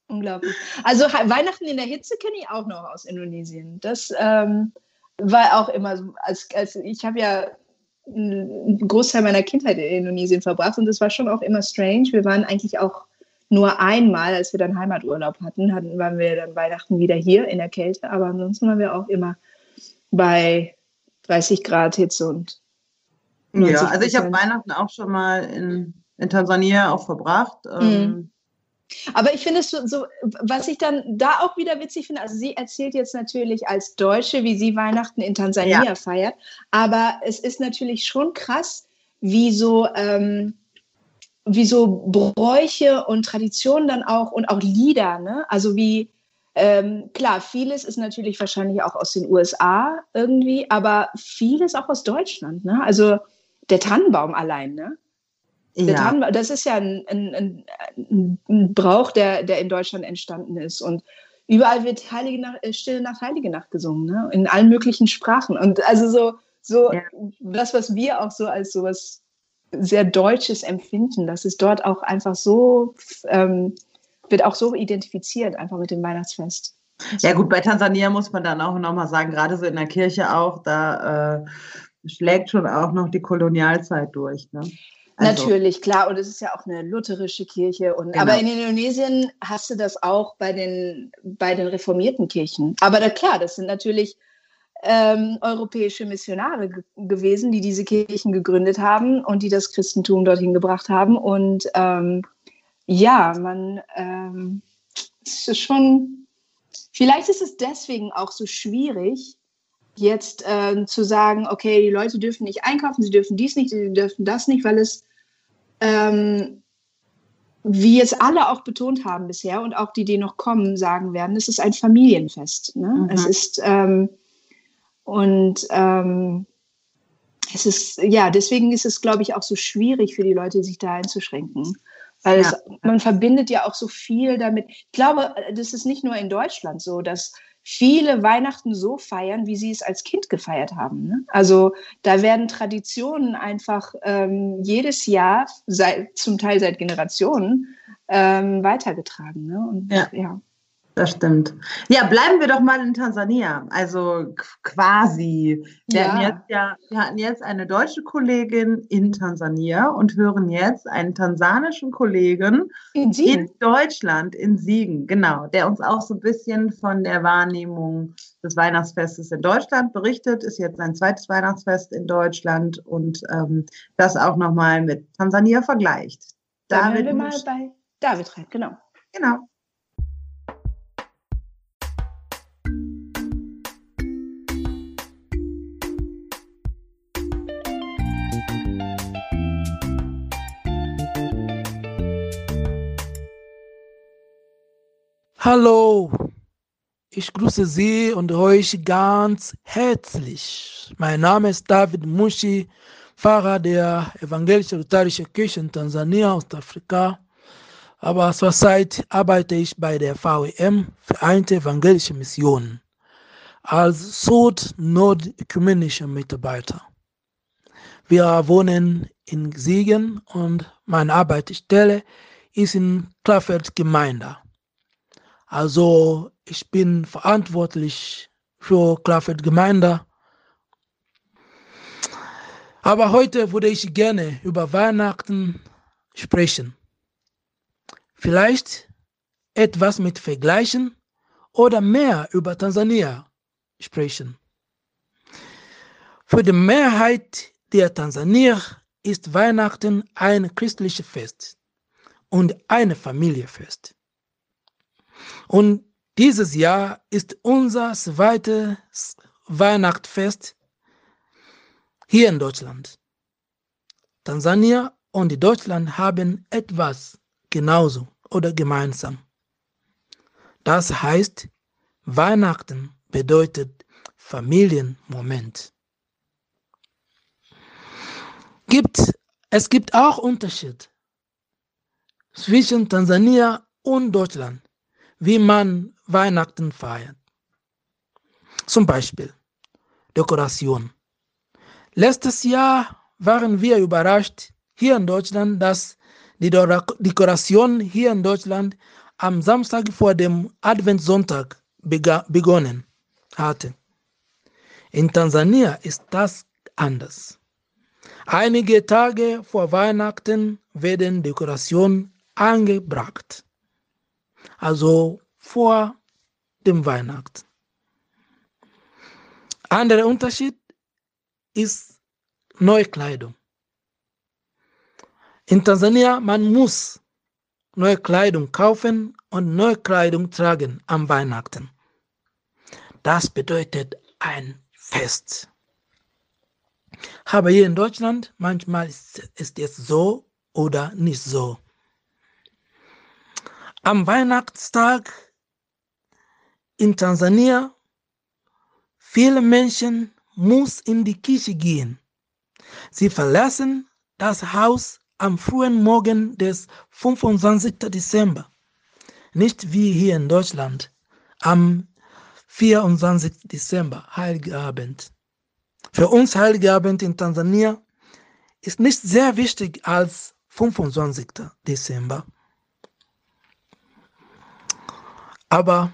Unglaublich. Also Weihnachten in der Hitze kenne ich auch noch aus Indonesien. Das ähm, war auch immer so, als, als ich habe ja einen Großteil meiner Kindheit in Indonesien verbracht und das war schon auch immer strange. Wir waren eigentlich auch nur einmal, als wir dann Heimaturlaub hatten, hatten waren wir dann Weihnachten wieder hier in der Kälte, aber ansonsten waren wir auch immer bei 30 Grad Hitze und ja, also ich habe Weihnachten auch schon mal in, in Tansania auch verbracht. Mhm. Ähm, aber ich finde es so, so, was ich dann da auch wieder witzig finde, also sie erzählt jetzt natürlich als Deutsche, wie sie Weihnachten in Tansania ja. feiert, aber es ist natürlich schon krass, wie so, ähm, wie so Bräuche und Traditionen dann auch und auch Lieder, ne? Also wie, ähm, klar, vieles ist natürlich wahrscheinlich auch aus den USA irgendwie, aber vieles auch aus Deutschland, ne? Also der Tannenbaum allein, ne? Ja. Tannenbaum, das ist ja ein, ein, ein, ein, Brauch, der, der in Deutschland entstanden ist. Und überall wird Heilige Nacht, äh, Stille Nacht, Heilige Nacht gesungen, ne? in allen möglichen Sprachen. Und also so, so ja. das, was wir auch so als so was sehr Deutsches empfinden, das ist dort auch einfach so, ähm, wird auch so identifiziert, einfach mit dem Weihnachtsfest. Ja gut, bei Tansania muss man dann auch nochmal sagen, gerade so in der Kirche auch, da äh, schlägt schon auch noch die Kolonialzeit durch. Ne? Also. Natürlich, klar. Und es ist ja auch eine lutherische Kirche. Und, genau. Aber in Indonesien hast du das auch bei den, bei den reformierten Kirchen. Aber da, klar, das sind natürlich ähm, europäische Missionare gewesen, die diese Kirchen gegründet haben und die das Christentum dorthin gebracht haben. Und ähm, ja, man, ähm, es ist schon, vielleicht ist es deswegen auch so schwierig, jetzt äh, zu sagen, okay, die Leute dürfen nicht einkaufen, sie dürfen dies nicht, sie dürfen das nicht, weil es, ähm, wie jetzt alle auch betont haben bisher und auch die, die noch kommen, sagen werden, es ist ein Familienfest. Ne? Mhm. Es ist, ähm, und ähm, es ist, ja, deswegen ist es, glaube ich, auch so schwierig für die Leute, sich da einzuschränken. Weil ja. es, man verbindet ja auch so viel damit. Ich glaube, das ist nicht nur in Deutschland so, dass viele Weihnachten so feiern, wie sie es als Kind gefeiert haben. Ne? Also da werden Traditionen einfach ähm, jedes Jahr, seit, zum Teil seit Generationen, ähm, weitergetragen. Ne? Und, ja. ja. Das stimmt. Ja, bleiben wir doch mal in Tansania. Also quasi. Wir, ja. Hatten jetzt ja, wir hatten jetzt eine deutsche Kollegin in Tansania und hören jetzt einen tansanischen Kollegen in, in, Deutschland, in Siegen, genau, der uns auch so ein bisschen von der Wahrnehmung des Weihnachtsfestes in Deutschland berichtet. Ist jetzt sein zweites Weihnachtsfest in Deutschland und ähm, das auch nochmal mit Tansania vergleicht. Da David wir mal bei David rein, genau. Genau. Hallo, ich grüße Sie und euch ganz herzlich. Mein Name ist David Mushi, Pfarrer der Evangelischen Lutherischen Kirche in Tansania, Ostafrika. Aber zurzeit arbeite ich bei der VEM, Vereinte Evangelische Mission, als Süd-Nord-Ökumenischer Mitarbeiter. Wir wohnen in Siegen und meine Arbeitsstelle ist in Klaffeld Gemeinde. Also ich bin verantwortlich für Klafford Gemeinde. Aber heute würde ich gerne über Weihnachten sprechen. Vielleicht etwas mit Vergleichen oder mehr über Tansania sprechen. Für die Mehrheit der Tansanier ist Weihnachten ein christliches Fest und ein Familienfest. Und dieses Jahr ist unser zweites Weihnachtsfest hier in Deutschland. Tansania und Deutschland haben etwas genauso oder gemeinsam. Das heißt, Weihnachten bedeutet Familienmoment. Gibt, es gibt auch Unterschied zwischen Tansania und Deutschland wie man Weihnachten feiert. Zum Beispiel Dekoration. Letztes Jahr waren wir überrascht hier in Deutschland, dass die Dekoration hier in Deutschland am Samstag vor dem Adventssonntag begonnen hatte. In Tansania ist das anders. Einige Tage vor Weihnachten werden Dekorationen angebracht. Also vor dem Weihnachten. Anderer Unterschied ist neue Kleidung. In Tansania, man muss neue Kleidung kaufen und neue Kleidung tragen am Weihnachten. Das bedeutet ein Fest. Aber hier in Deutschland, manchmal ist es so oder nicht so. Am Weihnachtstag in Tansania, viele Menschen muss in die Kirche gehen. Sie verlassen das Haus am frühen Morgen des 25. Dezember. Nicht wie hier in Deutschland am 24. Dezember, Heiligabend. Für uns Heiligabend in Tansania ist nicht sehr wichtig als 25. Dezember. Aber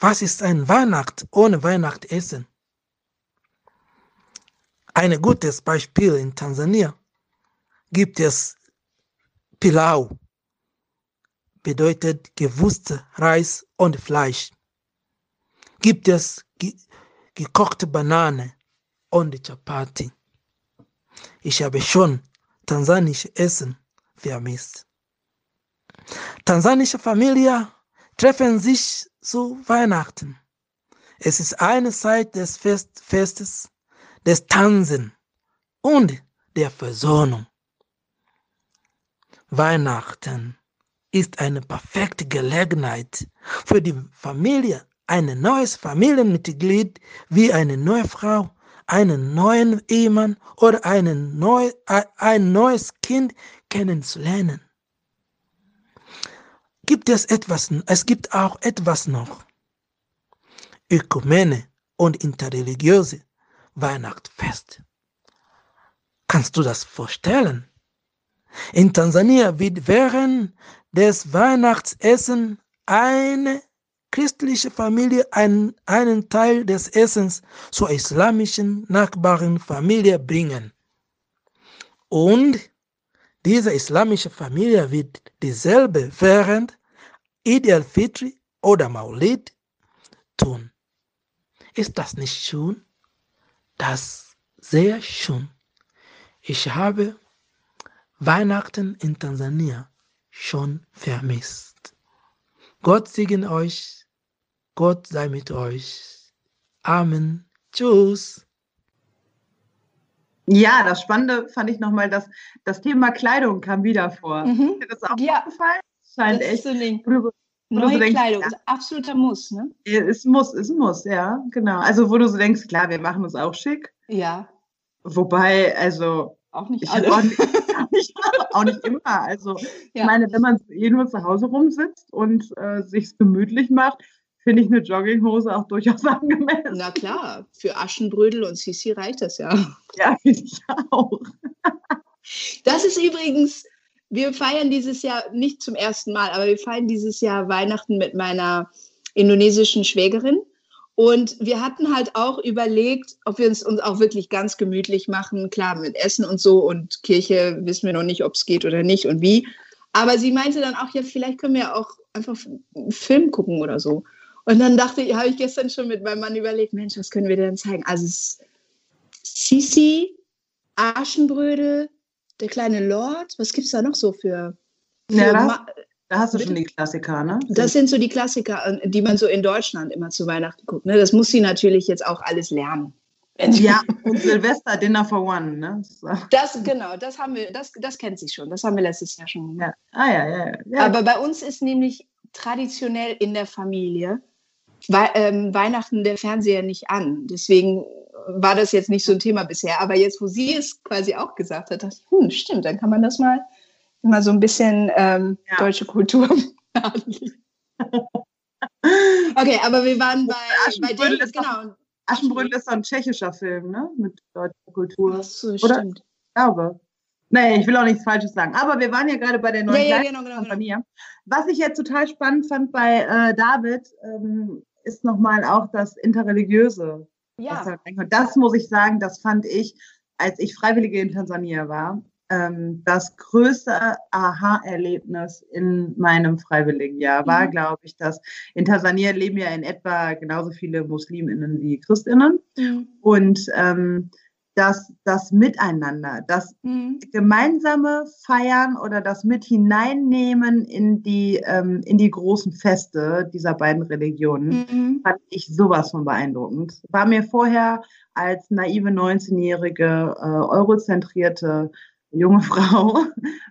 was ist ein Weihnacht ohne Weihnachtsessen? Ein gutes Beispiel in Tansania gibt es Pilau, bedeutet gewürzte Reis und Fleisch. Gibt es ge gekochte Banane und Chapati. Ich habe schon tansanische Essen vermisst. Tansanische Familien treffen sich zu Weihnachten. Es ist eine Zeit des Fest Festes, des Tanzen und der Versöhnung. Weihnachten ist eine perfekte Gelegenheit für die Familie, ein neues Familienmitglied wie eine neue Frau, einen neuen Ehemann oder einen neu, ein neues Kind kennenzulernen. Gibt es etwas, es gibt auch etwas noch. Ökumene und interreligiöse Weihnachtsfest. Kannst du das vorstellen? In Tansania wird während des Weihnachtsessen eine christliche Familie einen, einen Teil des Essens zur islamischen Nachbarenfamilie bringen. Und diese islamische Familie wird dieselbe während Eid al-Fitr oder Maulid tun. Ist das nicht schön? Das sehr schön. Ich habe Weihnachten in Tansania schon vermisst. Gott segne euch. Gott sei mit euch. Amen. Tschüss. Ja, das Spannende fand ich nochmal, dass das Thema Kleidung kam wieder vor. Mhm. Ist dir das auch Ja. aufgefallen? Scheint echt. so ein du- Neue denkst, Kleidung ja, absoluter Muss, ne? Es muss, es muss, ja, genau. Also, wo du so denkst, klar, wir machen uns auch schick. Ja, Wobei, also, auch nicht ich alle. auch nicht, (laughs) auch nicht, immer. Also, ich Ja. meine, wenn man eh nur zu Hause rumsitzt und äh, sich gemütlich macht, finde ich eine Jogginghose auch durchaus (laughs) angemessen. Na klar, für Aschenbrödel und Sisi reicht das ja. Ja, finde ich auch. Das ist übrigens, wir feiern dieses Jahr nicht zum ersten Mal, aber wir feiern dieses Jahr Weihnachten mit meiner indonesischen Schwägerin. Und wir hatten halt auch überlegt, ob wir uns, uns auch wirklich ganz gemütlich machen. Klar, mit Essen und so und Kirche wissen wir noch nicht, ob es geht oder nicht und wie. Aber sie meinte dann auch, ja, vielleicht können wir auch einfach einen Film gucken oder so. Und dann dachte ich, habe ich gestern schon mit meinem Mann überlegt, Mensch, was können wir denn zeigen? Also Sisi, Aschenbrödel, der kleine Lord, was gibt es da noch so für? für Ja, da, da hast du Bitte? schon die Klassiker, ne? das sind so die Klassiker, äh, die man so in Deutschland immer zu Weihnachten guckt. Ne? Das muss sie natürlich jetzt auch alles lernen. (laughs) Ja, und Silvester Dinner for One, ne? So. (laughs) Das, genau, das haben wir, das, das kennt sie schon. Das haben wir letztes Jahr schon gemacht. Ja. Ah ja, ja, ja. Aber bei uns ist nämlich traditionell in der Familie Wei ähm, Weihnachten der Fernseher nicht an. Deswegen war das jetzt nicht so ein Thema bisher. Aber jetzt, wo sie es quasi auch gesagt hat, dachte ich, hm, stimmt, dann kann man das mal, mal so ein bisschen ähm, Ja. deutsche Kultur. (laughs) Okay, aber wir waren bei, bei Dave, ist doch- genau. Aschenbrödel ist so ein tschechischer Film, ne? Mit deutscher Kultur. Ach so, Oder? stimmt. Ich glaube. Nee, ich will auch nichts Falsches sagen. Aber wir waren ja gerade bei der neuen Ja, ja, genau, genau, von genau. Tansania. Was ich jetzt total spannend fand bei äh, David, ähm, ist nochmal auch das Interreligiöse. Ja, reinkommt. Das muss ich sagen, das fand ich, als ich Freiwillige in Tansania war, ähm, das größte Aha-Erlebnis in meinem Freiwilligenjahr war, mhm. glaube ich, dass in Tansania leben ja in etwa genauso viele Musliminnen wie Christinnen. Mhm. Und ähm, dass das Miteinander, das mhm. gemeinsame Feiern oder das mit hineinnehmen in die, ähm, in die großen Feste dieser beiden Religionen, mhm. fand ich sowas von beeindruckend. War mir vorher als naive 19-jährige, äh, eurozentrierte junge (laughs) Frau,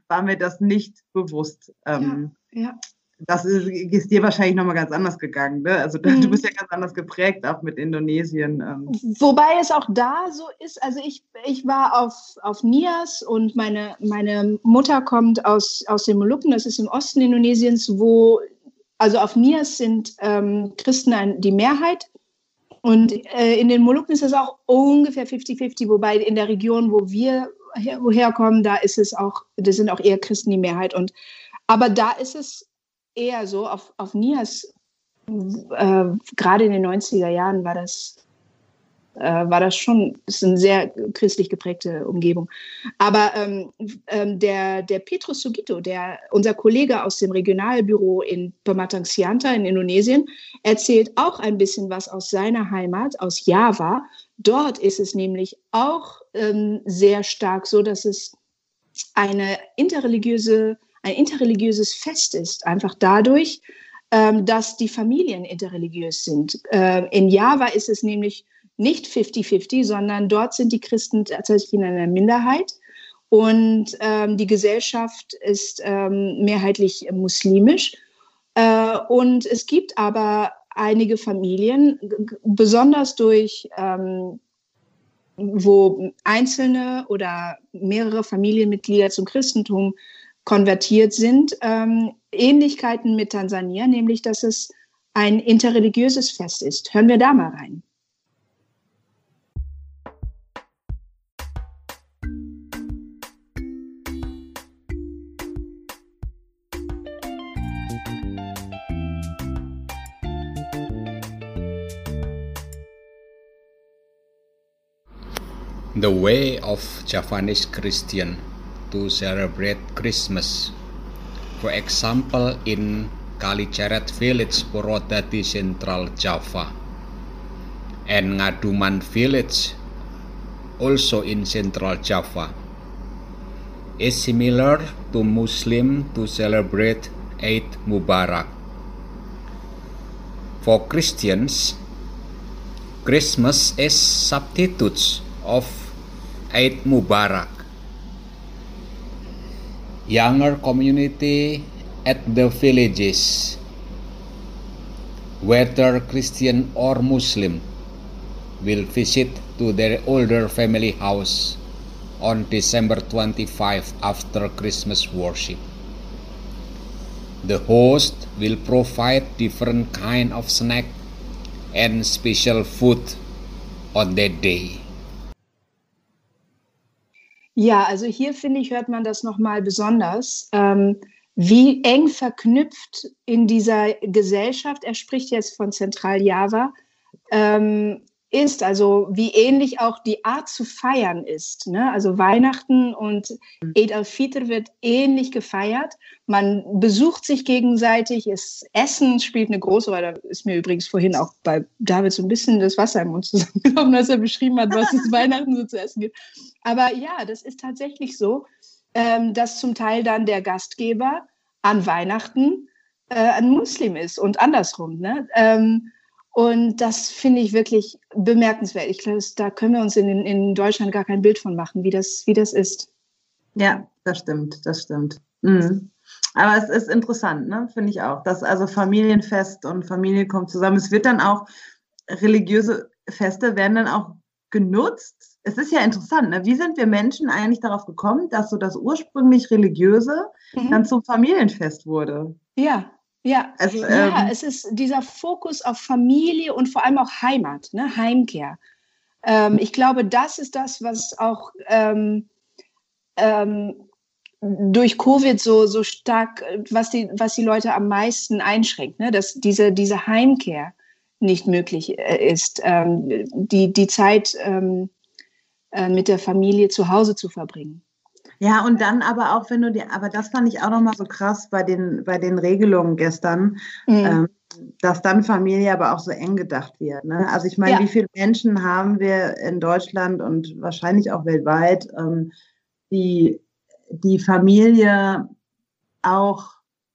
war mir das nicht bewusst. Ähm, ja, ja das ist, ist dir wahrscheinlich nochmal ganz anders gegangen. Ne? Also mhm. du bist ja ganz anders geprägt, auch mit Indonesien. Ähm. Wobei es auch da so ist, also ich, ich war auf, auf Nias und meine, meine Mutter kommt aus, aus den Molukken, das ist im Osten Indonesiens, wo, also auf Nias sind ähm, Christen ein, die Mehrheit. Und äh, in den Molukken ist es auch ungefähr 50-50, wobei in der Region, wo wir her, woher kommen, da ist es auch, das sind auch eher Christen die Mehrheit. Und aber da ist es eher so, auf, auf Nias, äh, gerade in den 90er Jahren war das, äh, war das schon, ist eine sehr christlich geprägte Umgebung. Aber ähm, ähm, der, der Petrus Sugito, der, unser Kollege aus dem Regionalbüro in Pematang Sianta in Indonesien, erzählt auch ein bisschen was aus seiner Heimat, aus Java. Dort ist es nämlich auch ähm, sehr stark so, dass es eine interreligiöse ein interreligiöses Fest ist, einfach dadurch, ähm, dass die Familien interreligiös sind. Äh, in Java ist es nämlich nicht 50-50, sondern dort sind die Christen tatsächlich in einer Minderheit und ähm, die Gesellschaft ist ähm, mehrheitlich muslimisch. Äh, und es gibt aber einige Familien, besonders durch ähm, wo einzelne oder mehrere Familienmitglieder zum Christentum konvertiert sind, ähm, Ähnlichkeiten mit Tansania, nämlich dass es ein interreligiöses Fest ist. Hören wir da mal rein. The way of Javanese Christian to celebrate Christmas. For example, in Kalicaret village, Purwodadi, Central Java, and Ngaduman village, also in Central Java, is similar to Muslim to celebrate Eid Mubarak. For Christians, Christmas is substitutes of Eid Mubarak younger community at the villages, whether Christian or Muslim, will visit to their older family house on December 25 after Christmas worship. The host will provide different kind of snack and special food on that day. Ja, also hier finde ich, hört man das nochmal besonders, ähm, wie eng verknüpft in dieser Gesellschaft, er spricht jetzt von Zentraljava, ähm, ist, also wie ähnlich auch die Art zu feiern ist. Ne? Also Weihnachten und mhm. Eid al-Fitr wird ähnlich gefeiert. Man besucht sich gegenseitig, es, Essen spielt eine große Rolle. Da ist mir übrigens vorhin auch bei David so ein bisschen das Wasser im Mund zusammengekommen, als er beschrieben hat, was es (laughs) Weihnachten so zu essen gibt. Aber ja, das ist tatsächlich so, ähm, dass zum Teil dann der Gastgeber an Weihnachten äh, ein Muslim ist und andersrum. Ne? Und das finde ich wirklich bemerkenswert. Ich glaube, da können wir uns in, in Deutschland gar kein Bild von machen, wie das, wie das ist. Ja, das stimmt, das stimmt. Mhm. Aber es ist interessant, ne? finde ich auch, dass also Familienfest und Familie kommt zusammen. Es wird dann auch, religiöse Feste werden dann auch genutzt. Es ist ja interessant, ne? wie sind wir Menschen eigentlich darauf gekommen, dass so das ursprünglich religiöse mhm. dann zum Familienfest wurde? Ja, ja, also, ja ähm, es ist dieser Fokus auf Familie und vor allem auch Heimat, ne? Heimkehr. Ähm, ich glaube, das ist das, was auch ähm, ähm, durch Covid so, so stark, was die, was die Leute am meisten einschränkt, ne? dass diese, diese Heimkehr nicht möglich äh, ist, ähm, die, die Zeit ähm, äh, mit der Familie zu Hause zu verbringen. Ja, und dann aber auch, wenn du dir, aber das fand ich auch nochmal so krass bei den, bei den Regelungen gestern, mhm. ähm, dass dann Familie aber auch so eng gedacht wird. Ne? Also ich meine, ja. wie viele Menschen haben wir in Deutschland und wahrscheinlich auch weltweit, ähm, die die Familie auch,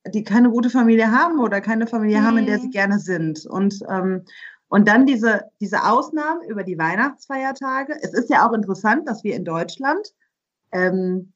die keine gute Familie haben oder keine Familie mhm. haben, in der sie mhm. gerne sind. Und ähm, und dann diese, diese Ausnahmen über die Weihnachtsfeiertage. Es ist ja auch interessant, dass wir in Deutschland ähm,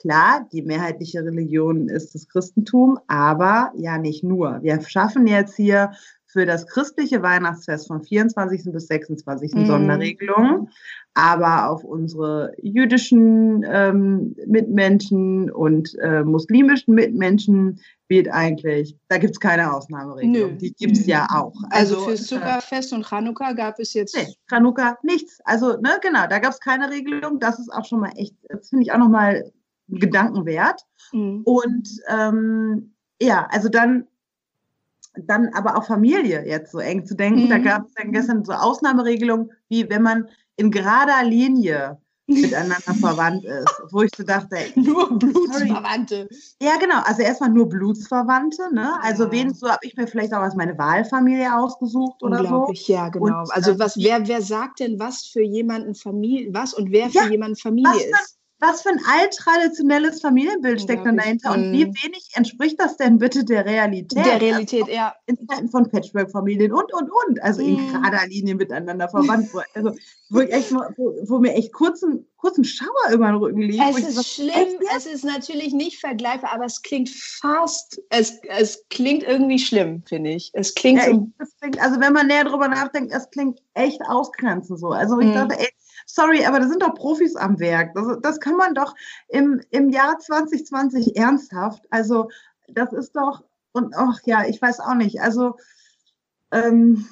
klar, die mehrheitliche Religion ist das Christentum, aber ja nicht nur. Wir schaffen jetzt hier für das christliche Weihnachtsfest vom 24. bis 26. Mhm. Sonderregelungen, aber auf unsere jüdischen ähm, Mitmenschen und äh, muslimischen Mitmenschen wird eigentlich, da gibt es keine Ausnahmeregelung. Nö. Die gibt es ja auch. Also, also fürs Zuckerfest und Chanukka gab es jetzt. Nee, Chanukka nichts. Also, ne, genau, da gab es keine Regelung. Das ist auch schon mal echt, das finde ich auch nochmal Gedanken wert. Mhm. Und ähm, ja, also dann, dann aber auch Familie jetzt so eng zu denken. Mhm. Da gab es dann gestern so Ausnahmeregelungen, wie wenn man in gerader Linie (laughs) miteinander verwandt ist. Wo ich so dachte, ey, (laughs) nur Blutsverwandte. Ja, genau. Also erstmal nur Blutsverwandte. Ne? Also ja. wen so habe ich mir vielleicht auch als meine Wahlfamilie ausgesucht oder so. Ja, genau. Und, also was, wer, wer sagt denn, was für jemanden Familie, was und wer für ja, jemanden Familie ist? Was für ein alttraditionelles Familienbild steckt dann dahinter und wie mhm. wenig entspricht das denn bitte der Realität? Der Realität, also ja. In Zeiten von Patchwork-Familien und, und, und. Also mhm. in gerader Linie miteinander verwandt. also, wo, ich echt, wo, wo mir echt kurzen, kurzen Schauer über den Rücken liegt. Es ist schlimm, es ist natürlich nicht vergleichbar, aber es klingt fast, es, es klingt irgendwie schlimm, finde ich. Es klingt ja, so. Klingt, also wenn man näher drüber nachdenkt, es klingt echt ausgrenzend so. Also ich mhm. dachte, ey, sorry, aber da sind doch Profis am Werk. Das, das kann man doch im, im Jahr 2020 ernsthaft. Also das ist doch, und ach ja, ich weiß auch nicht. Also ähm,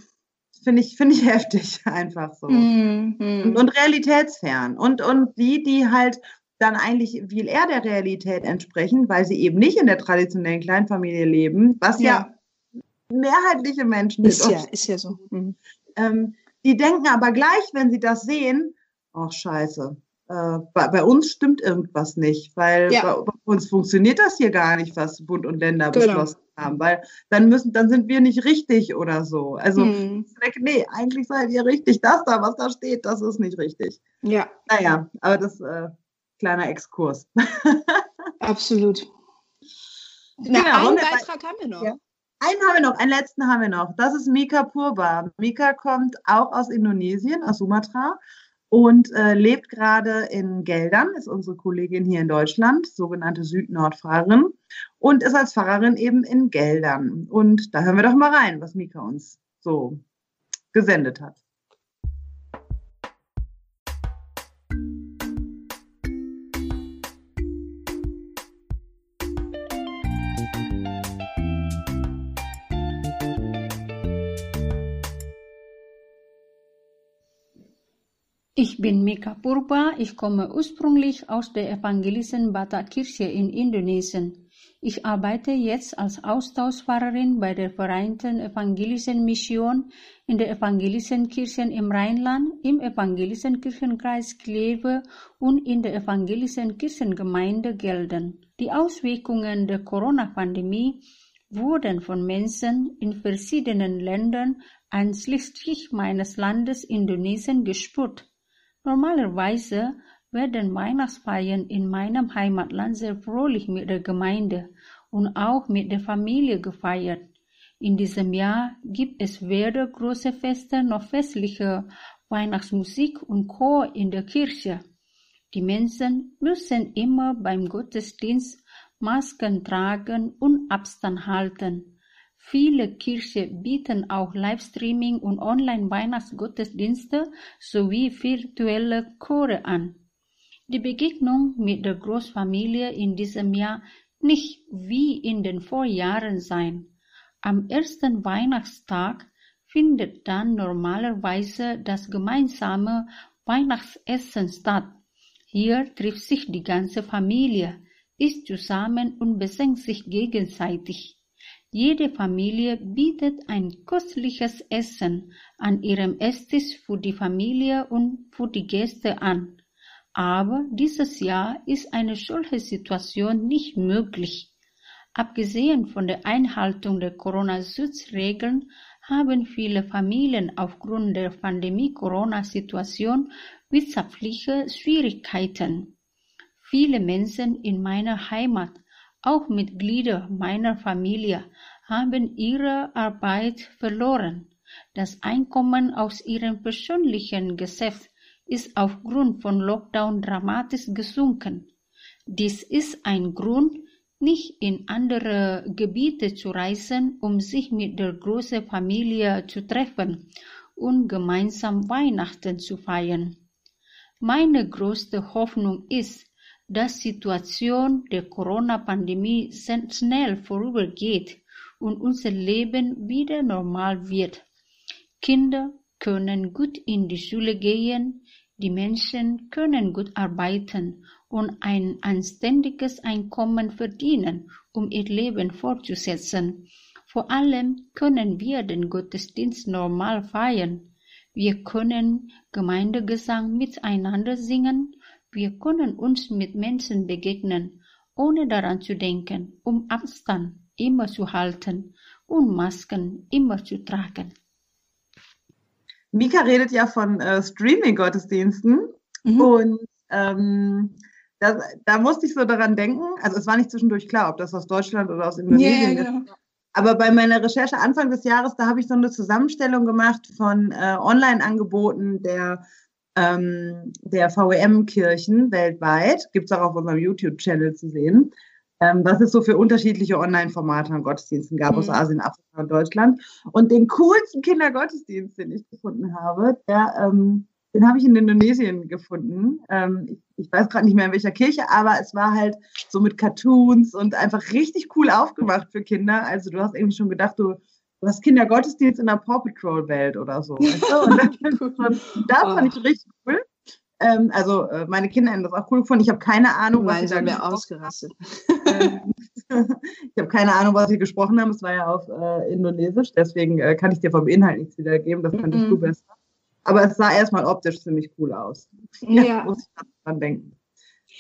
finde ich, finde ich (laughs) heftig einfach so. Mhm. Und, und, realitätsfern. Und, und die, die halt dann eigentlich viel eher der Realität entsprechen, weil sie eben nicht in der traditionellen Kleinfamilie leben, was ja, ja mehrheitliche Menschen ist. Ja, ist ja so. Mhm. Ähm, die denken aber gleich, wenn sie das sehen, ach scheiße, äh, bei, bei, uns stimmt irgendwas nicht, weil ja. bei, bei, uns funktioniert das hier gar nicht, was Bund und Länder genau. beschlossen haben, weil dann müssen, dann sind wir nicht richtig oder so. Also hm. nee, eigentlich seid ihr richtig. Das da, was da steht, das ist nicht richtig. Ja. Naja, aber das äh, kleiner Exkurs. (laughs) Absolut. Na, genau, einen Beitrag haben wir noch. Ja. Einen haben wir noch, einen letzten haben wir noch. Das ist Mika Purba. Mika kommt auch aus Indonesien, aus Sumatra und äh, lebt gerade in Geldern, ist unsere Kollegin hier in Deutschland, sogenannte Süd-Nord-Fahrerin und ist als Pfarrerin eben in Geldern. Und da hören wir doch mal rein, was Mika uns so gesendet hat. Ich bin Mika Purba, ich komme ursprünglich aus der evangelischen Bata-Kirche in Indonesien. Ich arbeite jetzt als Austauschfahrerin bei der Vereinten Evangelischen Mission in der Evangelischen Kirche im Rheinland, im Evangelischen Kirchenkreis Kleve und in der Evangelischen Kirchengemeinde Gelden. Die Auswirkungen der Corona-Pandemie wurden von Menschen in verschiedenen Ländern einschließlich meines Landes Indonesien gespürt. Normalerweise werden Weihnachtsfeiern in meinem Heimatland sehr fröhlich mit der Gemeinde und auch mit der Familie gefeiert. In diesem Jahr gibt es weder große Feste noch festliche Weihnachtsmusik und Chor in der Kirche. Die Menschen müssen immer beim Gottesdienst Masken tragen und Abstand halten. Viele Kirchen bieten auch Livestreaming und Online-Weihnachtsgottesdienste sowie virtuelle Chore an. Die Begegnung mit der Großfamilie in diesem Jahr nicht wie in den Vorjahren sein. Am ersten Weihnachtstag findet dann normalerweise das gemeinsame Weihnachtsessen statt. Hier trifft sich die ganze Familie, isst zusammen und besenkt sich gegenseitig. Jede Familie bietet ein köstliches Essen an ihrem Esstisch für die Familie und für die Gäste an. Aber dieses Jahr ist eine solche Situation nicht möglich. Abgesehen von der Einhaltung der Corona-Schutzregeln haben viele Familien aufgrund der Pandemie-Corona-Situation wirtschaftliche Schwierigkeiten. Viele Menschen in meiner Heimat, auch Mitglieder meiner Familie, haben ihre Arbeit verloren. Das Einkommen aus ihrem persönlichen Geschäft ist aufgrund von Lockdown dramatisch gesunken. Dies ist ein Grund, nicht in andere Gebiete zu reisen, um sich mit der großen Familie zu treffen und gemeinsam Weihnachten zu feiern. Meine größte Hoffnung ist, dass Situation der Corona-Pandemie schnell vorübergeht und unser Leben wieder normal wird. Kinder können gut in die Schule gehen, die Menschen können gut arbeiten und ein anständiges Einkommen verdienen, um ihr Leben fortzusetzen. Vor allem können wir den Gottesdienst normal feiern. Wir können Gemeindegesang miteinander singen, wir können uns mit Menschen begegnen, ohne daran zu denken, um Abstand immer zu halten und Masken immer zu tragen. Mika redet ja von äh, Streaming-Gottesdiensten mhm. und ähm, das, da musste ich so daran denken, also es war nicht zwischendurch klar, ob das aus Deutschland oder aus Indonesien yeah, ist. Genau. Aber bei meiner Recherche Anfang des Jahres, da habe ich so eine Zusammenstellung gemacht von äh, Online-Angeboten der, ähm, der VEM-Kirchen weltweit. Gibt es auch auf unserem YouTube-Channel zu sehen. Ähm, was es so für unterschiedliche Online-Formate an Gottesdiensten gab mhm. aus Asien, Afrika und Deutschland. Und den coolsten Kindergottesdienst, den ich gefunden habe, der ähm, den habe ich in Indonesien gefunden. Ähm, ich, ich, weiß gerade nicht mehr in welcher Kirche, aber es war halt so mit Cartoons und einfach richtig cool aufgemacht für Kinder. Also du hast irgendwie schon gedacht, du, du hast Kindergottesdienst in der Paw Patrol Welt oder so. Weißt du? Und das, (laughs) das fand ich richtig cool. Ähm, also äh, meine Kinder haben das auch cool gefunden. Ich habe keine Ahnung, was sie da ausgerastet. Ähm, (laughs) ich habe keine Ahnung, was sie gesprochen haben. Es war ja auf äh, Indonesisch, deswegen äh, kann ich dir vom Inhalt nichts wiedergeben. Das kannst mm -mm. du besser. Aber es sah erstmal optisch ziemlich cool aus. Ja. ja. Muss ich dran denken.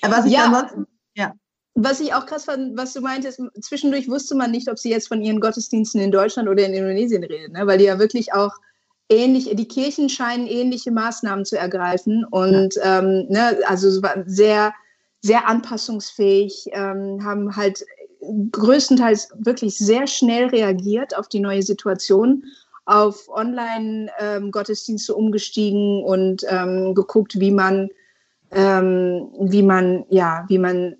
Äh, was ich ja. ansonsten, ja. Was ich auch krass fand, was du meintest, zwischendurch wusste man nicht, ob sie jetzt von ihren Gottesdiensten in Deutschland oder in Indonesien reden, ne? weil die ja wirklich auch ähnlich, die Kirchen scheinen ähnliche Maßnahmen zu ergreifen und ja. ähm, ne, also es war sehr, sehr anpassungsfähig, ähm, haben halt größtenteils wirklich sehr schnell reagiert auf die neue Situation auf Online-Gottesdienste ähm, umgestiegen und ähm, geguckt, wie man, ähm, wie man, ja, wie man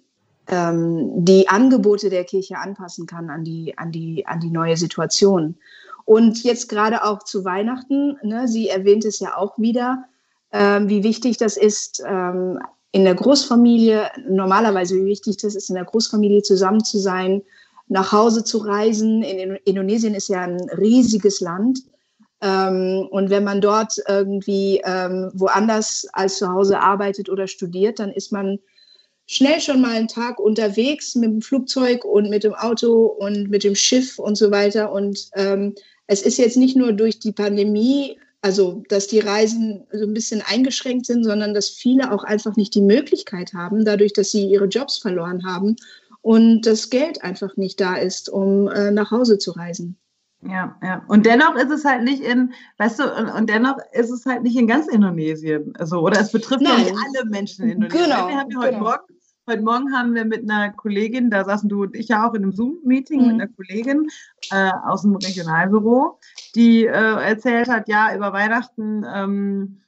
die Angebote der Kirche anpassen kann an die, an die, an die neue Situation. Und jetzt gerade auch zu Weihnachten, ne, sie erwähnt es ja auch wieder, ähm, wie wichtig das ist, ähm, in der Großfamilie, normalerweise wie wichtig das ist, in der Großfamilie zusammen zu sein, nach Hause zu reisen. In Indonesien ist ja ein riesiges Land. Ähm, und wenn man dort irgendwie ähm, woanders als zu Hause arbeitet oder studiert, dann ist man schnell schon mal einen Tag unterwegs mit dem Flugzeug und mit dem Auto und mit dem Schiff und so weiter. Und ähm, es ist jetzt nicht nur durch die Pandemie, also dass die Reisen so ein bisschen eingeschränkt sind, sondern dass viele auch einfach nicht die Möglichkeit haben, dadurch, dass sie ihre Jobs verloren haben und das Geld einfach nicht da ist, um äh, nach Hause zu reisen. Ja, ja. Und dennoch ist es halt nicht in, weißt du, und, und dennoch ist es halt nicht in ganz Indonesien. Also, oder es betrifft Nein. ja nicht alle Menschen in Indonesien. Genau. Wir haben ja heute genau. Morgen Heute Morgen haben wir mit einer Kollegin, da saßen du und ich ja auch in einem Zoom-Meeting mhm. mit einer Kollegin äh, aus dem Regionalbüro, die äh, erzählt hat, ja, über Weihnachten ähm,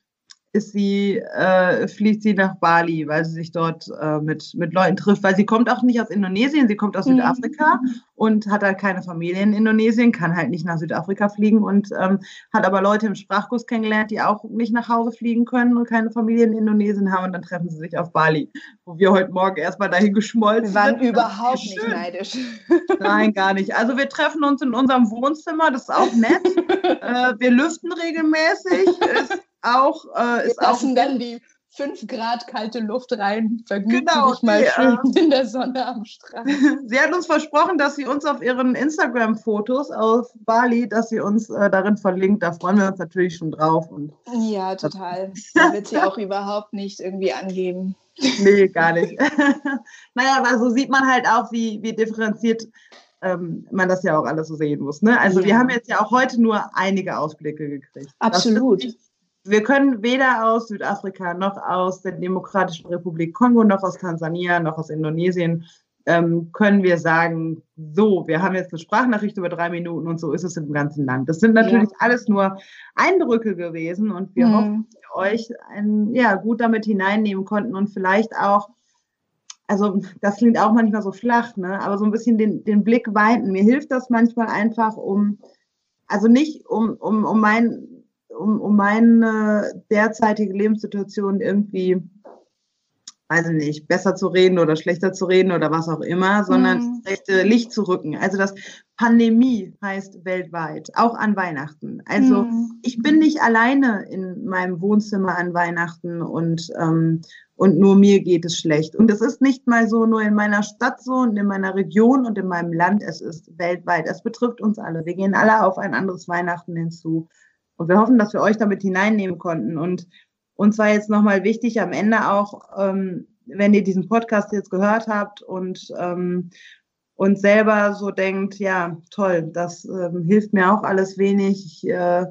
ist sie, äh, fliegt sie nach Bali, weil sie sich dort äh, mit, mit Leuten trifft, weil sie kommt auch nicht aus Indonesien, sie kommt aus mhm. Südafrika und hat halt keine Familie in Indonesien, kann halt nicht nach Südafrika fliegen und ähm, hat aber Leute im Sprachkurs kennengelernt, die auch nicht nach Hause fliegen können und keine Familie in Indonesien haben und dann treffen sie sich auf Bali, wo wir heute Morgen erstmal dahin geschmolzen sind. Wir waren sind. überhaupt nicht neidisch. Nein, gar nicht. Also wir treffen uns in unserem Wohnzimmer, das ist auch nett. (laughs) äh, wir lüften regelmäßig. Ist, auch, äh, ist auch dann die fünf Grad kalte Luft rein, vergnügt Genau, dich mal die, schön äh, in der Sonne am Strand. (laughs) Sie hat uns versprochen, dass sie uns auf ihren Instagram-Fotos aus Bali, dass sie uns äh, darin verlinkt. Da freuen wir uns natürlich schon drauf. Und Ja, total. (laughs) Da wird sie auch überhaupt nicht irgendwie angeben. nee, gar nicht. (laughs) naja, aber so sieht man halt auch, wie, wie differenziert ähm, man das ja auch alles so sehen muss. Ne? Also wir Ja. haben jetzt ja auch heute nur einige Ausblicke gekriegt. Das Absolut. ist nicht- Wir können weder aus Südafrika noch aus der Demokratischen Republik Kongo noch aus Tansania noch aus Indonesien ähm, können wir sagen, so, wir haben jetzt eine Sprachnachricht über drei Minuten und so ist es im ganzen Land. Das sind natürlich alles nur Eindrücke gewesen und wir Mhm. hoffen, dass wir euch ein, ja, gut damit hineinnehmen konnten und vielleicht auch, also das klingt auch manchmal so flach, ne? aber so ein bisschen den, den Blick weiten. Mir hilft das manchmal einfach, um, also nicht um, um, um mein um, um meine derzeitige Lebenssituation irgendwie, weiß ich nicht, besser zu reden oder schlechter zu reden oder was auch immer, sondern Mhm. das rechte Licht zu rücken. Also das Pandemie heißt weltweit, auch an Weihnachten. Also Mhm. ich bin nicht alleine in meinem Wohnzimmer an Weihnachten und, ähm, und nur mir geht es schlecht. Und es ist nicht mal so nur in meiner Stadt so und in meiner Region und in meinem Land, es ist weltweit. Es betrifft uns alle. Wir gehen alle auf ein anderes Weihnachten hinzu. Und wir hoffen, dass wir euch damit hineinnehmen konnten. Und uns war jetzt nochmal wichtig am Ende auch, ähm, wenn ihr diesen Podcast jetzt gehört habt und ähm, und selber so denkt, ja, toll, das ähm, hilft mir auch alles wenig. Äh,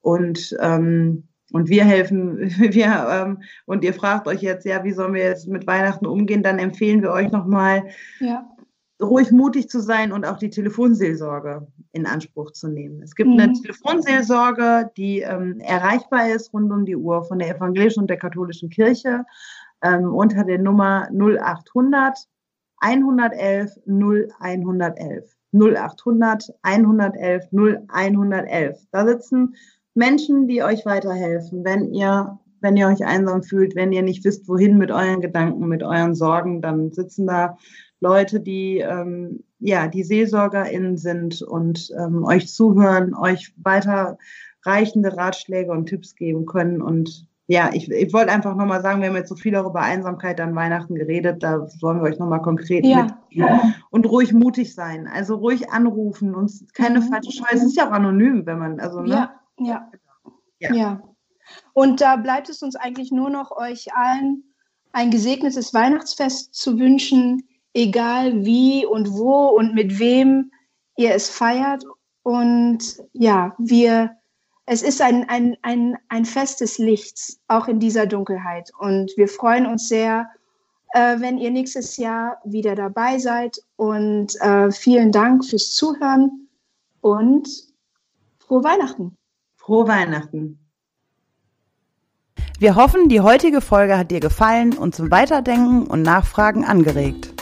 und, ähm, und wir helfen, (laughs) wir, ähm, und ihr fragt euch jetzt, ja, wie sollen wir jetzt mit Weihnachten umgehen, dann empfehlen wir euch nochmal, Ja. Ruhig mutig zu sein und auch die Telefonseelsorge in Anspruch zu nehmen. Es gibt eine Mhm. Telefonseelsorge, die ähm, erreichbar ist rund um die Uhr von der evangelischen und der katholischen Kirche ähm, unter der Nummer 0800 111 0111. 0800 111 0111. Da sitzen Menschen, die euch weiterhelfen, wenn ihr wenn ihr euch einsam fühlt, wenn ihr nicht wisst, wohin mit euren Gedanken, mit euren Sorgen, dann sitzen da Leute, die ähm, ja die SeelsorgerInnen sind und ähm, euch zuhören, euch weiterreichende Ratschläge und Tipps geben können. Und ja, ich, ich wollte einfach nochmal sagen, wir haben jetzt so viel darüber Einsamkeit an Weihnachten geredet, da sollen wir euch nochmal konkret Ja. mitgeben. Und ruhig mutig sein. Also ruhig anrufen und keine Mhm. falsche Scheu. Es ist ja auch anonym, wenn man, also ne? Ja, ja. Ja. Ja. Und da bleibt es uns eigentlich nur noch, euch allen ein gesegnetes Weihnachtsfest zu wünschen, egal wie und wo und mit wem ihr es feiert. Und ja, wir, es ist ein, ein, ein, ein Fest des Lichts, auch in dieser Dunkelheit. Und wir freuen uns sehr, äh, wenn ihr nächstes Jahr wieder dabei seid. Und äh, vielen Dank fürs Zuhören und frohe Weihnachten. Frohe Weihnachten. Wir hoffen, die heutige Folge hat dir gefallen und zum Weiterdenken und Nachfragen angeregt.